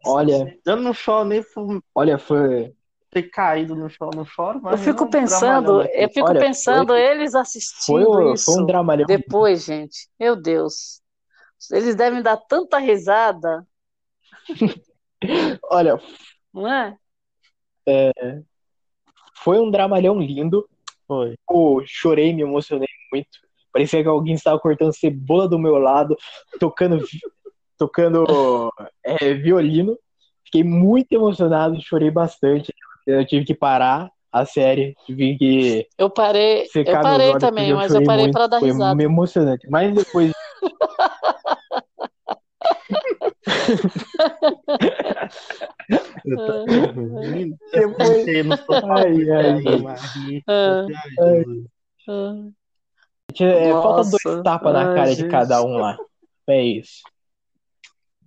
Olha,
Eu não choro nem por
olha, foi.
Ter caído no choro, não choro, mas
Eu fico
um
pensando, eu fico
Olha,
pensando
foi-
eles
Foi,
assistindo
foi
isso
um dramalhão.
depois, gente. Meu Deus. Eles devem dar tanta risada,
Olha,
não é?
foi um dramalhão lindo.
Foi.
Eu chorei, me emocionei muito. Parecia que alguém estava cortando cebola do meu lado, tocando, tocando é, violino. Fiquei muito emocionado, chorei bastante. Eu tive que parar a série, tive que
Eu parei, eu parei
olhos,
também, mas eu parei para dar
Foi
risada.
emocionante. Mas depois falta dois tapas na cara de cada um lá. É isso.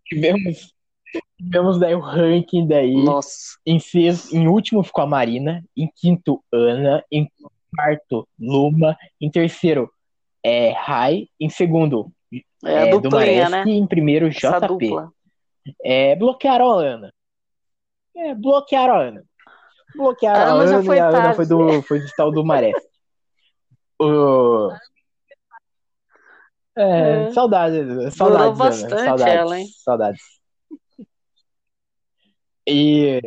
Tivemos, tivemos daí o ranking daí.
Nossa.
Em, sexto, em último ficou a Marina. Em quinto, Ana. Em quarto, Luma. Em terceiro, é, Rai. Em segundo,
É
é,
duplinha, né?
E em primeiro,
Essa
JP.
dupla.
É, bloquearam a Ana. É, bloquearam a Ana. Bloquearam
A
a
Ana já
Ana
foi
e a Ana foi do, foi do tal do. O... É,
É.
saudades, saudades, Ana,
bastante
saudades,
ela, hein?
saudades. E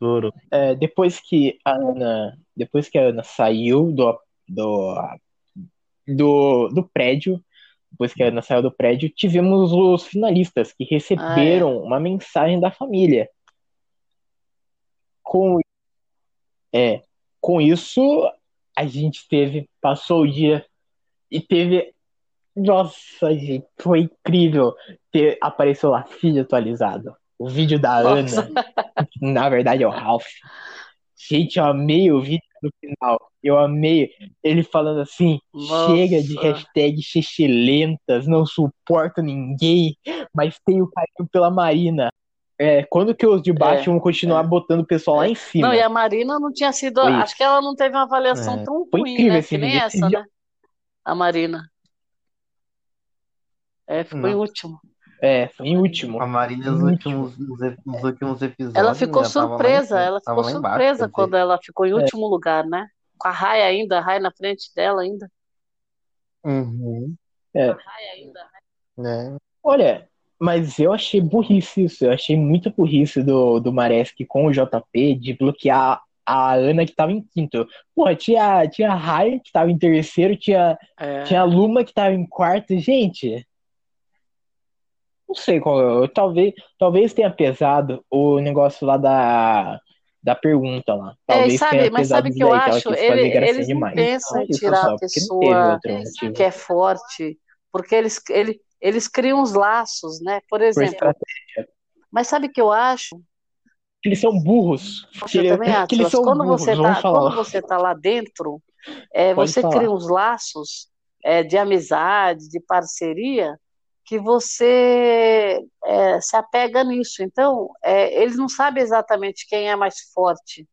Duro.
é, depois que a Ana, depois que a Ana saiu do, do, do, do prédio, depois que a Ana saiu do prédio, tivemos os finalistas que receberam uma mensagem da família. Com, é, com isso, a gente teve, passou o dia e teve. Nossa, gente, foi incrível ter apareceu lá vídeo atualizado. O vídeo da
Nossa.
Ana, na verdade é o Ralph. Gente, eu amei o vídeo no final. Eu amei ele falando assim:
Nossa.
chega de hashtag xixelentas, não suporto ninguém, mas tenho carinho pela Marina. É, quando que os de baixo
É,
vão continuar
é.
botando o pessoal lá em cima?
Não, e a Marina não tinha sido.
Foi
Acho que ela não teve uma avaliação
É.
tão
Foi
ruim,
incrível
né?
esse
Que nem
vídeo.
essa, né? A Marina. É, ficou em
Não.
último.
É, foi em último.
A Marina, nos
Último.
últimos, nos, últimos episódios,
Ela ficou
lá em
surpresa,
cima,
ela ficou
embaixo,
surpresa
quer
quando ela ficou em
É.
último lugar, né? Com a Rai ainda, a Rai na frente dela ainda.
Uhum.
É.
A Rai ainda.
É.
Olha, mas eu achei burrice isso. Eu achei muita burrice do, do Maresk com o JP de bloquear a Ana que tava em quinto. Pô, tinha, tinha a Rai que tava em terceiro, tinha,
É.
tinha a Luma que tava em quarto. Gente, não sei qual. Talvez, talvez tenha pesado o negócio lá da, da pergunta lá.
É,
Talvez
sabe,
tenha
mas sabe o que eu
daí, que
acho?
quis
Ele- eles não
demais.
pensam em tirar
só,
a pessoa que é forte, porque eles, ele, eles criam os laços, né? Por
Por
exemplo,
estratégia.
mas sabe o que eu acho?
Que eles são burros. Que,
Eu também,
que eles são
quando
burros,
você tá, quando você tá lá dentro, é, você
falar.
cria uns laços é, de amizade, de parceria, que você é, se apega nisso. Então, é, eles não sabem exatamente quem é mais forte.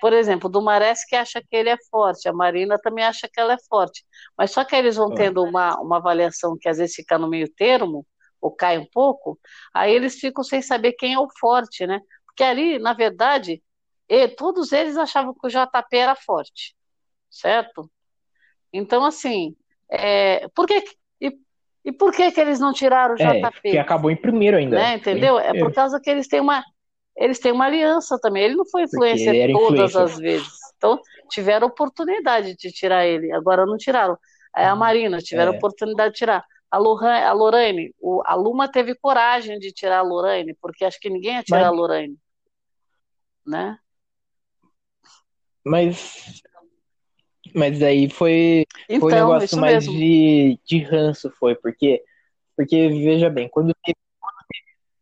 Por exemplo, o Dumares que acha que ele é forte, a Marina também acha que ela é forte. Mas só que eles vão
É.
tendo uma, uma avaliação que às vezes fica no meio termo, ou cai um pouco, aí eles ficam sem saber quem é o forte, né? Porque ali, na verdade, todos eles achavam que o JP era forte, certo? Então, assim, é, por que- e, por que que eles não tiraram o
É,
JP?
porque acabou em primeiro ainda.
né? Entendeu? É por causa que eles têm uma eles têm uma aliança também. Ele não foi influencer todas
influencer.
as vezes. Então, tiveram oportunidade de tirar ele. Agora não tiraram. É a Marina, tiveram
É.
oportunidade de tirar. A, Lohan, a Lorraine, o, a Luma teve coragem de tirar a Lorraine, porque acho que ninguém ia tirar
Mas-
a Lorraine. Né?
Mas. Mas aí foi, foi um
Então,
negócio mais
mesmo.
de, de ranço, foi, porque, porque veja bem, quando teve,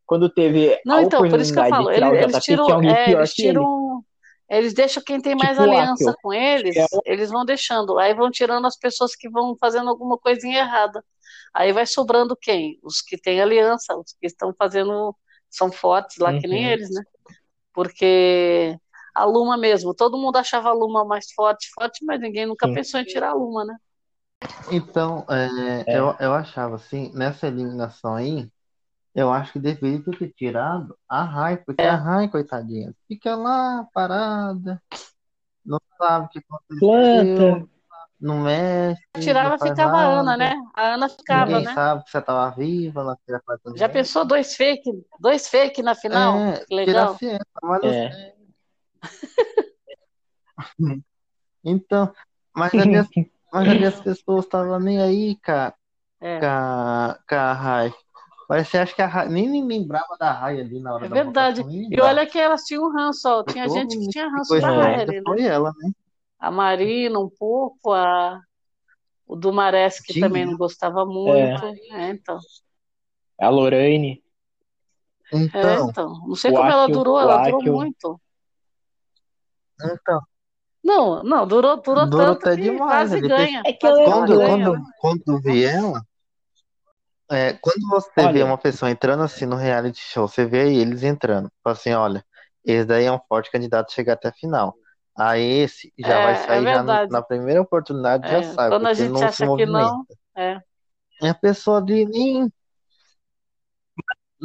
quando teve
Não,
a
então, por isso que eu falo, eles,
o
eles
JP,
tiram, é, eles
que ele.
tiram, eles deixam quem tem mais
Tipo
aliança
Akel.
com eles,
É
eles vão deixando, aí vão tirando as pessoas que vão fazendo alguma coisinha errada. Aí vai sobrando quem? Os que têm aliança, os que estão fazendo, são fortes lá, que nem
Uhum.
eles, né? Porque a Luma mesmo, todo mundo achava a Luma mais forte, forte, mas ninguém nunca
Sim.
pensou em tirar a Luma, né?
Então, é,
É.
Eu, eu achava assim, nessa eliminação aí, eu acho que deveria ter tirado a Rai, porque
É.
a Rai, coitadinha, fica lá parada, não sabe o que aconteceu,
Planta.
não mexe,
Tirava,
não
ficava a Ana,
nada,
né? A Ana ficava,
ninguém
né?
sabe que você estava viva, ela queria fazer
Já pensou dois fake, dois fake na final?
É,
Que legal.
tirasse ela, mas
É.
Então, mas ali as, mas ali as pessoas estavam nem aí, cara,
É.
com a, Rai. Mas você acha que a Rai, nem, nem lembrava da Rai ali na hora
É
da
verdade.
votação,
E olha que elas tinham ranço, ó. Tinha
Todo
gente que tinha ranço da. Rai né?
foi ela, né?
A Marina um pouco, a... o Dumares que
Tinha.
também não gostava muito. É, então.
A Lorraine.
É,
Então,
então. Não sei como ela
Akel-
durou, ela durou
Akel-
muito.
Então,
Não, não, durou, durou
Durou
tanto
até
que
demais,
quase?
Depois-
ganha.
É que
Quase
quando,
ganha,
quando, quando vi ela, é, quando você vê
Olha.
uma pessoa entrando assim no reality show, você vê aí eles entrando, fala assim, olha, esse daí é um forte candidato a chegar até a final. Aí esse já
É,
vai
é
sair já no-
verdade.
na primeira oportunidade, já
É,
sai,
quando a gente
não
acha que não, é.
E a pessoa ali nem.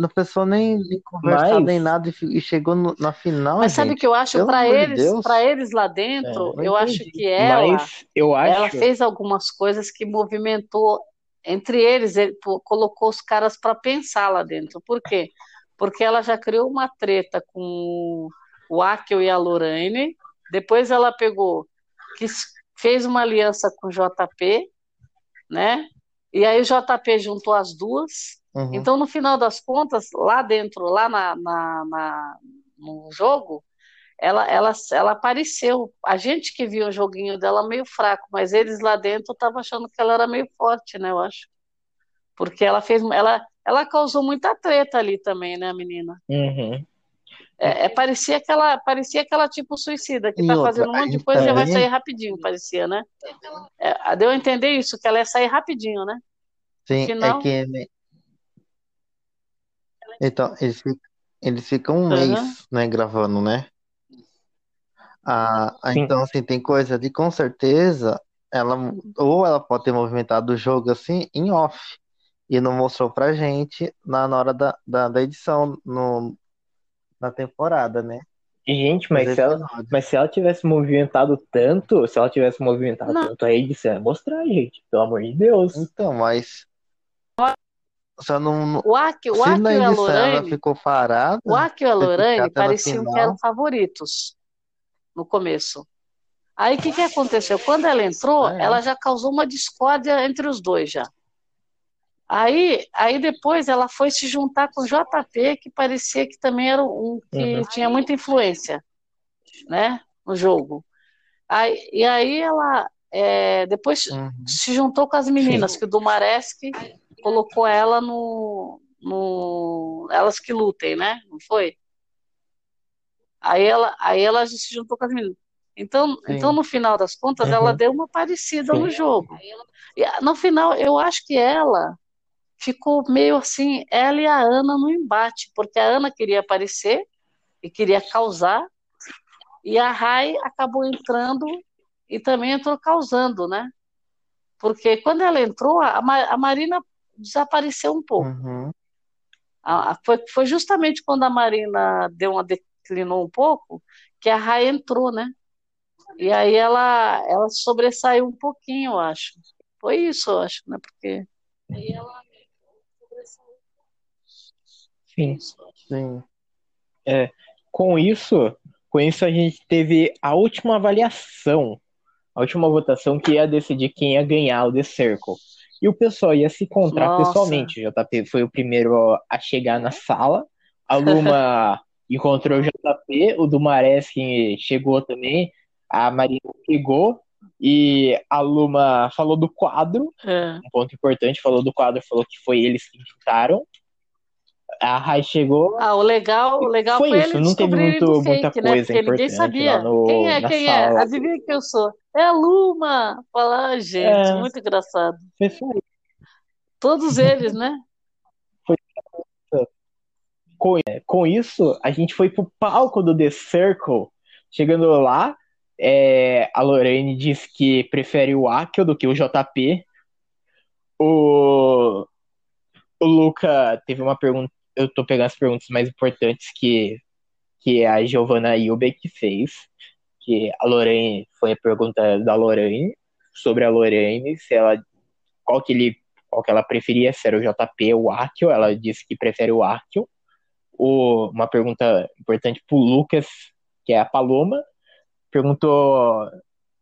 A pessoa nem, nem conversar
Mas-
nem nada e, e chegou no- na final,
Mas sabe o
gente.
que eu acho para
de
eles,
Deus.
para eles lá dentro,
É, não
eu acho que ela,
Mas eu
ela
acho.
fez algumas coisas que movimentou entre eles, ele pô- colocou os caras para pensar lá dentro. Por quê? Porque ela já criou uma treta com o Akel e a Lorraine, depois ela pegou, quis, fez uma aliança com o JP, né? E aí o JP juntou as duas.
Uhum.
Então, no final das contas, lá dentro, lá na, na- na- no jogo, ela, ela, ela apareceu. A gente que viu o joguinho dela meio fraco, mas eles lá dentro estavam achando que ela era meio forte, né? Eu acho. Porque ela fez, ela, ela causou muita treta ali também, né, a menina?
Uhum.
É, é, parecia aquela, parecia aquela tipo suicida que
E
tá
outra,
fazendo um monte de coisa e vai
também,
sair rapidinho, parecia, né? É, deu a entender isso, que ela ia sair rapidinho, né?
Sim, é que então eles, eles ficam um
aham.
mês, né, gravando, né? Ah, ah,
Sim.
então assim, tem coisa ali, com certeza, ela ou ela pode ter movimentado o jogo assim em off e não mostrou pra gente na, na hora da, da, da edição no, na temporada, né?
Gente, mas se ela, mas se ela tivesse movimentado tanto, se ela tivesse movimentado
Não,
tanto, a edição ia mostrar, gente. Pelo amor de Deus.
Então, mas só não,
o Akio, o Akio e a Lorraine,
ficou parada,
o Akio e a
no
pareciam que eram favoritos no começo. Aí o que que aconteceu? Quando ela entrou,
é,
ela já causou uma discórdia entre os dois já. Aí, aí depois ela foi se juntar com o JP, que parecia que também era um que
Uhum.
tinha muita influência, né, no jogo. Aí, e aí ela é, depois
uhum,
se juntou com as
Sim.
meninas, que o Dumaresque colocou ela no, no Elas que Lutem, né? Não foi? Aí ela, aí ela se juntou com as meninas. Então, então no final das contas, ela
Uhum.
deu uma parecida no
Sim.
jogo. E no final, eu acho que ela ficou meio assim, ela e a Ana no embate, porque a Ana queria aparecer e queria causar, e a Rai acabou entrando e também entrou causando, né? Porque quando ela entrou, a Marina desapareceu um pouco.
uhum,
foi, foi justamente quando a Marina deu uma declinou um pouco que a Rai entrou, né? E aí ela, ela sobressaiu um pouquinho, eu acho. Foi isso, eu acho, né? Porque
Sim.
isso, eu acho.
sim,
É, com isso, com isso a gente teve a última avaliação, a última votação que ia decidir quem ia ganhar o The Circle. E o pessoal ia se encontrar
Nossa.
pessoalmente. O JP foi o primeiro a chegar na sala. A Luma encontrou o JP, o Dumaresque chegou também, a Marina chegou e a Luma falou do quadro,
É.
um ponto importante, falou do quadro, falou que foi eles que pintaram. A Rai chegou,
Ah, o legal, o legal
foi
foi
isso, não teve muito,
do
muita
fake, né?
coisa
ninguém
importante
sabia.
lá no,
Quem é, quem é?
sala.
Adivinha quem eu sou? É a Luma! Fala, ah, gente,
É,
muito engraçado.
foi.
Todos eles, né?
Foi. Com, com isso, a gente foi pro palco do The Circle. Chegando lá, é, a Lorraine disse que prefere o Akio do que o JP. O, o Luca teve uma pergunta. Eu tô pegando as perguntas mais importantes que, que a Giovanna Ilbeck fez. Que a Lorraine foi a pergunta da Lorraine sobre a Lorraine, se ela qual que ele qual que ela preferia, se era o JP ou o Akio. Ela disse que prefere o Akio. O, uma pergunta importante pro Lucas, que é a Paloma, perguntou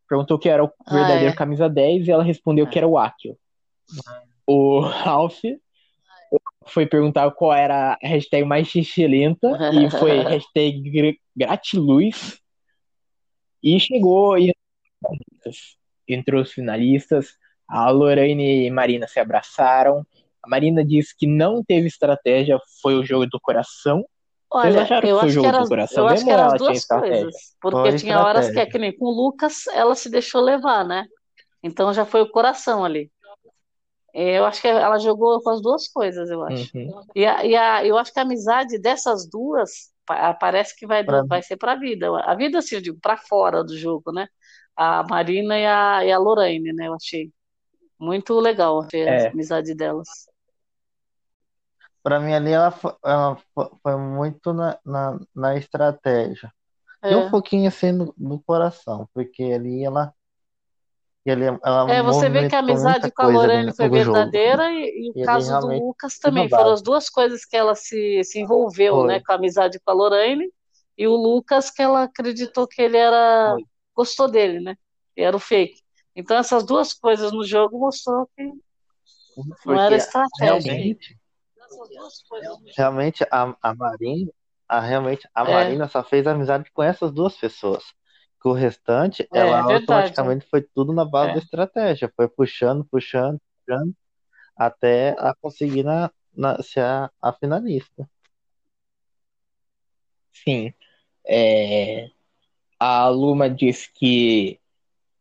perguntou que era o
Ah,
verdadeiro
é.
camisa 10 e ela respondeu que era o Akio. O Ralph foi perguntar qual era a hashtag mais xixilenta e foi hashtag gra- gratiluz e chegou e entre os finalistas a Lorraine e Marina se abraçaram a Marina disse que não teve estratégia foi o jogo do coração vocês
Olha,
acharam
eu
que foi o
acho que
jogo
era,
do coração
eu acho que eram as
ela tinha
duas
estratégia?
coisas, porque
foi
tinha horas que é
estratégia.
que nem com o Lucas, ela se deixou levar, né? Então já foi o coração ali. É, Eu acho que ela jogou com as duas coisas, eu acho.
Uhum.
E, a, e a, eu acho que a amizade dessas duas pa- parece que vai,
Pra
vai ser para a vida. A vida, assim, eu digo, para fora do jogo, né? A Marina e a, e a Lorraine, né? Eu achei muito legal a
É.
amizade delas.
Pra mim ali ela foi, ela fo- foi muito na, na, na estratégia. E
É.
um pouquinho assim no, no coração, porque ali ela, e ela
É, você vê que a amizade com a
no,
foi verdadeira e, e o
E ali
caso do Lucas também. Foram as duas coisas que ela se, se envolveu, né?
Foi.
Com a amizade com a Lorraine e o Lucas que ela acreditou que ele era,
Foi.
gostou dele, né? E era o fake. Então essas duas coisas no jogo mostrou que não era
Porque
estratégia.
realmente, realmente a, a Marina, a, realmente a
É,
Marina só fez amizade com essas duas pessoas. Que o restante,
é,
ela
verdade.
automaticamente foi tudo na base da
É.
estratégia. Foi puxando, puxando, puxando, até a conseguir na, na, ser a, a finalista.
Sim. É, a Luma disse que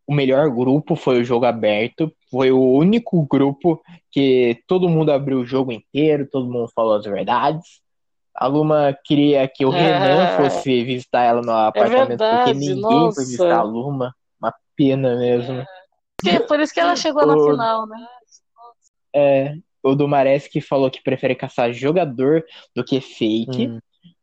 o melhor grupo foi o jogo aberto. Foi o único grupo que todo mundo abriu o jogo inteiro, todo mundo falou as verdades. A Luma queria que o
É.
Renan fosse visitar ela no apartamento,
verdade,
porque ninguém
nossa.
foi visitar a Luma. Uma pena mesmo.
Que- Por isso que ela chegou na
O-
final, né?
É, o Dumares que falou que prefere caçar jogador do que fake.
Hum.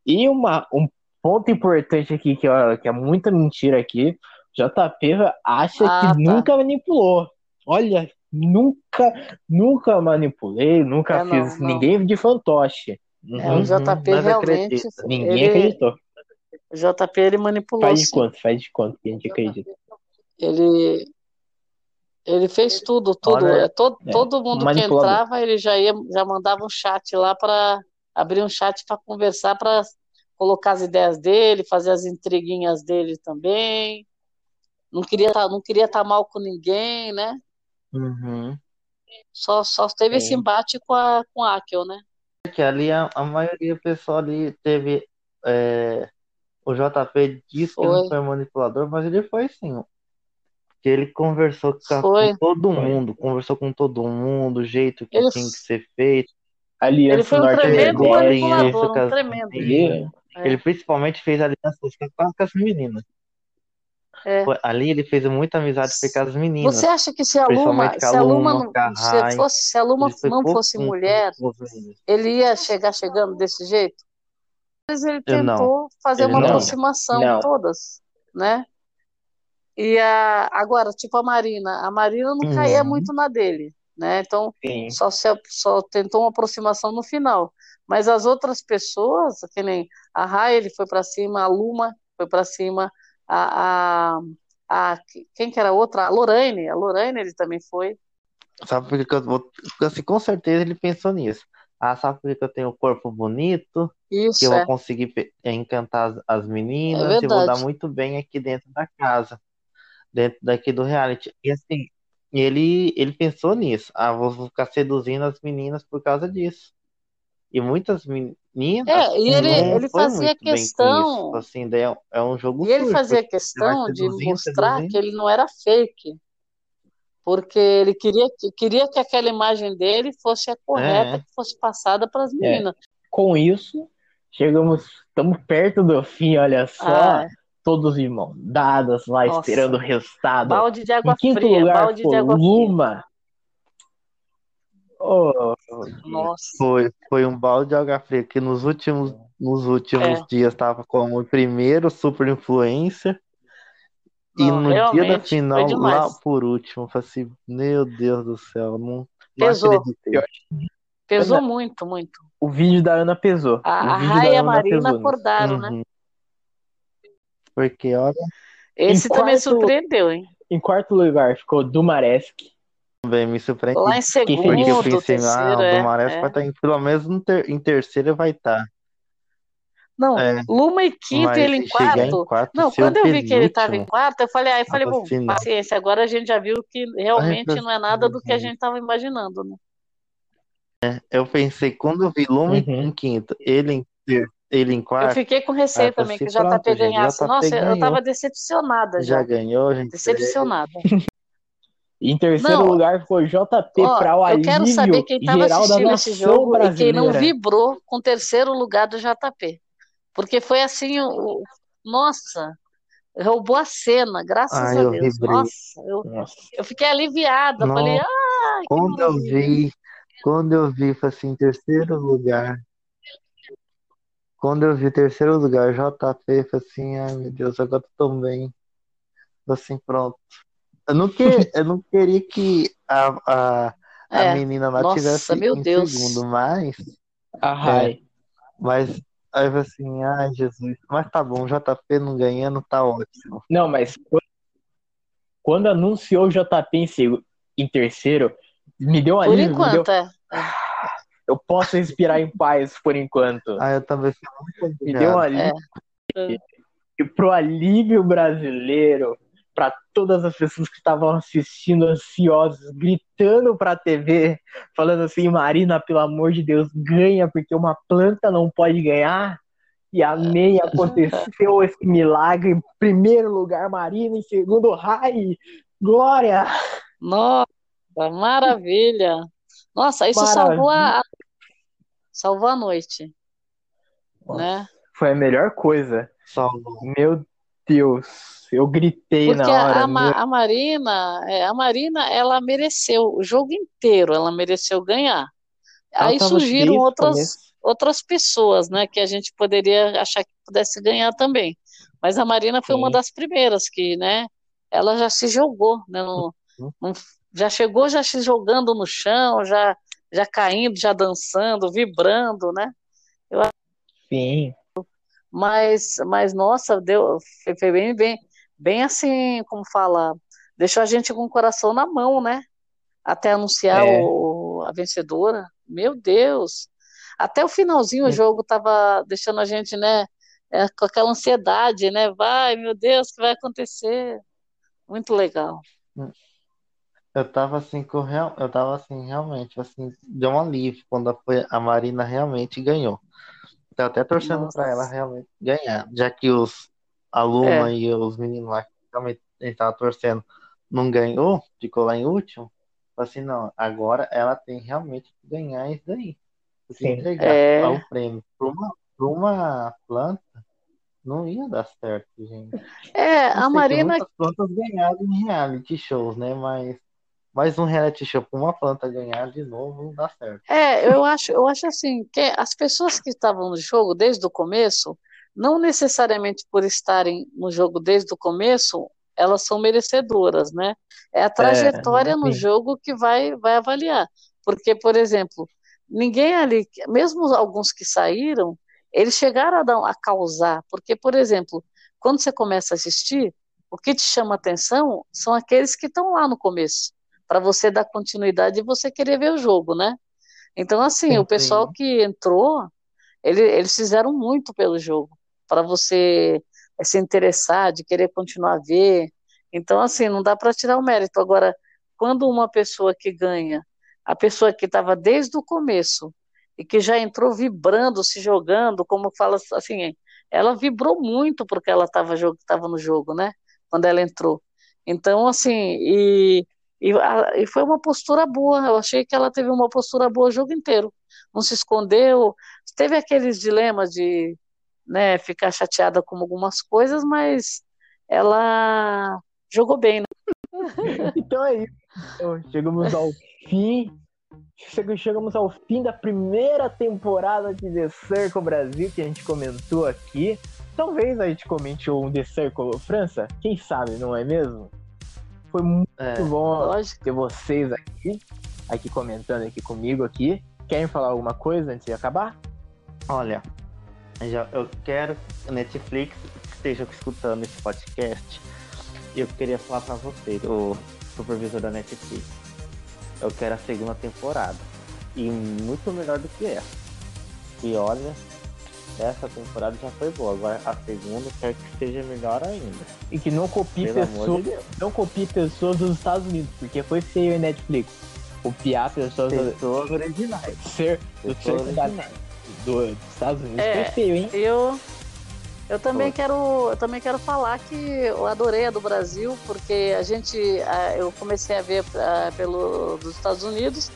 E uma, um ponto importante aqui, que, ó, que é muita mentira aqui, JP acha
Ah,
que
tá.
nunca manipulou. Olha, nunca, nunca manipulei, nunca
É, não,
fiz
não.
ninguém de fantoche.
É,
Uhum.
o JP realmente.
acredita.
Ninguém
ele,
acreditou.
o JP ele manipulou.
Faz de
sim.
quanto? Faz de quanto que a gente acredita?
Ele, ele fez tudo, tudo.
Olha,
É, todo,
é,
todo mundo que entrava, ele já ia, já mandava um chat lá para abrir um chat para conversar, para colocar as ideias dele, fazer as intriguinhas dele também. Não queria tá, não queria estar mal com ninguém, né?
Uhum.
Só, só teve esse
Sim.
embate com a com a Akel, né?
Que ali a, a maioria do pessoal ali teve. é, o JP disse que
Foi.
não foi manipulador, mas ele foi sim. Que ele conversou com, com todo mundo, conversou com todo mundo, o jeito que
Ele,
tinha que ser feito.
ele
Aliança
foi um tremendo manipulador, um tremendo.
meninas.
É,
Ele principalmente fez alianças com com as meninas.
É.
Ali ele fez muita amizade com as meninas,
Você acha que se a Luma, se a Luma não, se fosse, se a Luma não fosse mulher, ele ia chegar chegando desse jeito? Mas ele
Eu não,
tentou fazer
ele
uma
não.
aproximação
Não.
todas, né? E a, agora, tipo a Marina, a Marina não caía
Uhum.
muito na dele, né? Então,
Sim.
só, se, só tentou uma aproximação no final. Mas as outras pessoas, que nem a Rai, ele foi para cima, a Luma foi para cima, a, a, a, quem que era a outra? A Lorraine, a Lorraine ele também foi.
Sabe por que que eu vou. Assim, com certeza ele pensou nisso. Ah, sabe por que que eu tenho um corpo bonito? Que
Isso,
eu vou
é,
conseguir pe- eh, encantar as, as
é
meninas e vou dar muito bem aqui dentro da casa, dentro daqui do reality. E assim, ele, ele pensou nisso. Ah, vou vou ficar seduzindo as meninas por causa disso. E muitas meninas
É, e ele, ele
foi
fazia questão,
Assim, é, é um jogo
e ele
sujo,
fazia questão de mostrar que ele não era fake, porque ele queria, que- queria que aquela imagem dele fosse a correta,
É,
que fosse passada para as
É.
meninas.
Com isso, chegamos, estamos perto do fim, olha só.
Ah,
Todos de mão dadas lá
nossa,
esperando o resultado.
balde de
Em
água
quinto
fria,
lugar
balde de
ficou
água fria.
Oh,
Nossa,
foi, foi um balde de água fria que nos últimos, nos últimos
é,
dias estava como o primeiro super influencer. E
não,
no dia da final, lá por último, eu falei assim, meu Deus do céu, não, não
Pesou,
acreditei.
eu-
pesou muito, muito.
o vídeo da Ana pesou.
A, a
vídeo
Rai
da
e a Marina
pesou
acordaram, né?
Uhum. Porque, olha,
Esse também
quarto,
surpreendeu, hein?
em quarto lugar ficou Dumaresque,
bem, me surpreendi.
Lá em
que
Porque eu
segundo,
pensei, ah,
terceiro,
o
é,
Dumares vai
é.
estar em, pelo menos no ter- em terceiro vai estar.
Não,
É,
Luma em quinto e ele em
chegar em
quarto.
quarto,
Não, quando eu vi que ele estava em quarto, eu falei, aí eu falei,
tava
bom,
não.
paciência, agora a gente já viu que realmente
eu
não é nada do que a gente estava imaginando, né?
eu pensei, quando eu vi Luma em,
Uhum.
em quinto, ele em, ele em
Eu
quarto,
fiquei com receio
eu
também que
assim,
o JP
pronto, gente,
ganhasse.
JP
Nossa, eu
ganhou.
estava decepcionada
Já
já.
ganhou, gente.
Decepcionada.
Em terceiro
Não,
lugar ficou JP para o
eu quero saber
alívio
quem estava assistindo esse jogo e quem não
brasileira.
vibrou com o terceiro lugar do JP. Porque foi assim, o, o- nossa, roubou a cena, graças
Ai,
a
eu
Deus.
vibrei.
Nossa, eu,
Nossa.
eu fiquei aliviada. Falei,
Nossa,
ai, que
quando eu vi, quando eu vi, foi assim, em terceiro lugar. Quando eu vi terceiro lugar, JP, foi assim, ai meu Deus, agora eu tô tão bem. Foi assim, pronto. Eu não, que, eu não queria que a, a, a
É,
menina lá
nossa,
tivesse
meu
em
Deus.
segundo, mas,
A
é, mas aí eu assim, ai Jesus, mas tá bom, JP não ganhando, tá ótimo.
Não, mas quando, anunciou o JP em, em terceiro, me deu um
Por
me deu.
enquanto, é. é,
Eu posso respirar em paz por enquanto.
Aí eu também fiquei muito
Me deu um alívio.
é.
E pro alívio brasileiro, para todas as pessoas que estavam assistindo ansiosos, gritando pra TV, falando assim, Marina, pelo amor de Deus, ganha, porque uma planta não pode ganhar. E amém, aconteceu esse milagre. Em primeiro lugar, Marina, em segundo, Rai. Glória!
Nossa, maravilha! Nossa, isso
Maravilha.
salvou a, salvou a noite,
Nossa,
né?
Foi a melhor coisa.
Salvou.
Meu Deus, eu gritei
Porque
na hora.
a, Ma- a Marina, é, a Marina, ela mereceu o jogo inteiro, ela mereceu ganhar.
Ela
Aí surgiram
o
outras, outras pessoas, né, que a gente poderia achar que pudesse ganhar também. Mas a Marina foi uma
Sim.
das primeiras que, né, ela já se jogou, né, no- no- já chegou já se jogando no chão, já, já caindo, já dançando, vibrando, né?
Sim,
Mas, mas nossa, deu, foi, bem, bem, bem assim, como fala, deixou a gente com o coração na mão, né? Até anunciar
É.
o, a vencedora. Meu Deus! Até o finalzinho o
Hum.
jogo tava deixando a gente, né, é, com aquela ansiedade, né? Vai, meu Deus, o que vai acontecer? Muito legal.
Eu tava assim, com real... eu tava assim, realmente, assim, deu um alívio quando a, foi- a Marina realmente ganhou. Tô até torcendo pra ela realmente ganhar, já que os alunos
É.
e os meninos lá que gente tava torcendo não ganhou, ficou lá em último. Assim, não, agora ela tem realmente que ganhar isso daí. Porque
Sim.
entregar
É.
o prêmio pra uma, pra uma planta não ia dar certo, gente.
É, a Marina
muitas plantas ganharam em reality shows, né? Mas mais um reality show pra uma planta ganhar de novo não dá certo.
É, eu acho, eu acho assim, que as pessoas que estavam no jogo desde o começo, não necessariamente por estarem no jogo desde o começo, elas são merecedoras, né? É a trajetória no
sim.
jogo que vai, vai avaliar. Porque, por exemplo, ninguém ali, mesmo alguns que saíram, eles chegaram a, dar, a causar. Porque, por exemplo, quando você começa a assistir, o que te chama atenção são aqueles que estão lá no começo, para você dar continuidade e você querer ver o jogo, né? Então, assim,
Sim,
o pessoal
sim.
que entrou, ele- eles fizeram muito pelo jogo, para você eh, se interessar, de querer continuar a ver. Então, assim, não dá para tirar o mérito. Agora, quando uma pessoa que ganha, a pessoa que estava desde o começo e que já entrou vibrando, se jogando, como fala assim, ela vibrou muito porque ela estava estava no jogo, né? Quando ela entrou. Então, assim, e, e, a- e foi uma postura boa. Eu achei que ela teve uma postura boa o jogo inteiro. Não se escondeu. Teve aqueles dilemas de, né, ficar chateada com algumas coisas, mas ela jogou bem, né?
Então é isso. Então, chegamos ao fim. Chega- Chegamos ao fim da primeira temporada de The Circle Brasil que a gente comentou aqui. Talvez a gente comente um The Circle França. Quem sabe, não é mesmo? Foi muito
É,
bom
Lógico.
ter vocês aqui, aqui comentando aqui comigo aqui. Querem falar alguma coisa antes de acabar?
olha, já, eu quero que a Netflix esteja escutando esse podcast. E eu queria falar pra você, o supervisor da Netflix. Eu quero a segunda temporada. E muito melhor do que essa. E olha, essa temporada já foi boa. Agora a segunda quero que seja melhor ainda.
E que não copie
Pelo
pessoas,
de
não copie pessoas dos Estados Unidos, porque foi feio em Netflix. Copiar pessoas do
Pessoas originais.
ser do ser do, dos Estados Unidos
É.
foi feio, hein?
Eu, eu também quero, eu também quero falar que eu adorei a do Brasil, porque a gente, a- eu comecei a ver pelo dos Estados Unidos,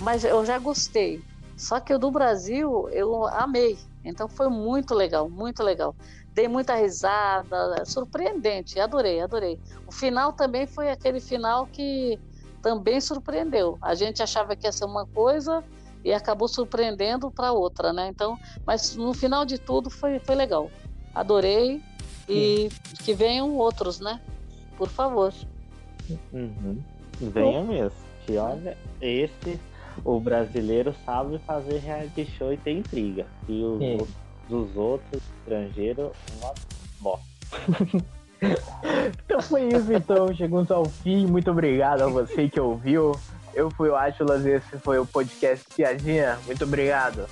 mas eu já gostei. Só que o do Brasil eu amei. Então foi muito legal, muito legal. Dei muita risada, surpreendente, adorei, adorei. O final também foi aquele final que também surpreendeu. A gente achava que ia ser uma coisa e acabou surpreendendo para outra, né? Então, mas no final de tudo foi, foi legal. Adorei e que venham outros, né? Por favor.
Uhum. Venha mesmo. Que olha, esse, o brasileiro sabe fazer reality show e tem intriga. E os
Sim.
outros- dos outros estrangeiros, uma bosta.
Então foi isso, então. Chegamos ao fim. Muito obrigado a você que ouviu. Eu fui o Atlas, esse foi o podcast Piadinha. Muito obrigado.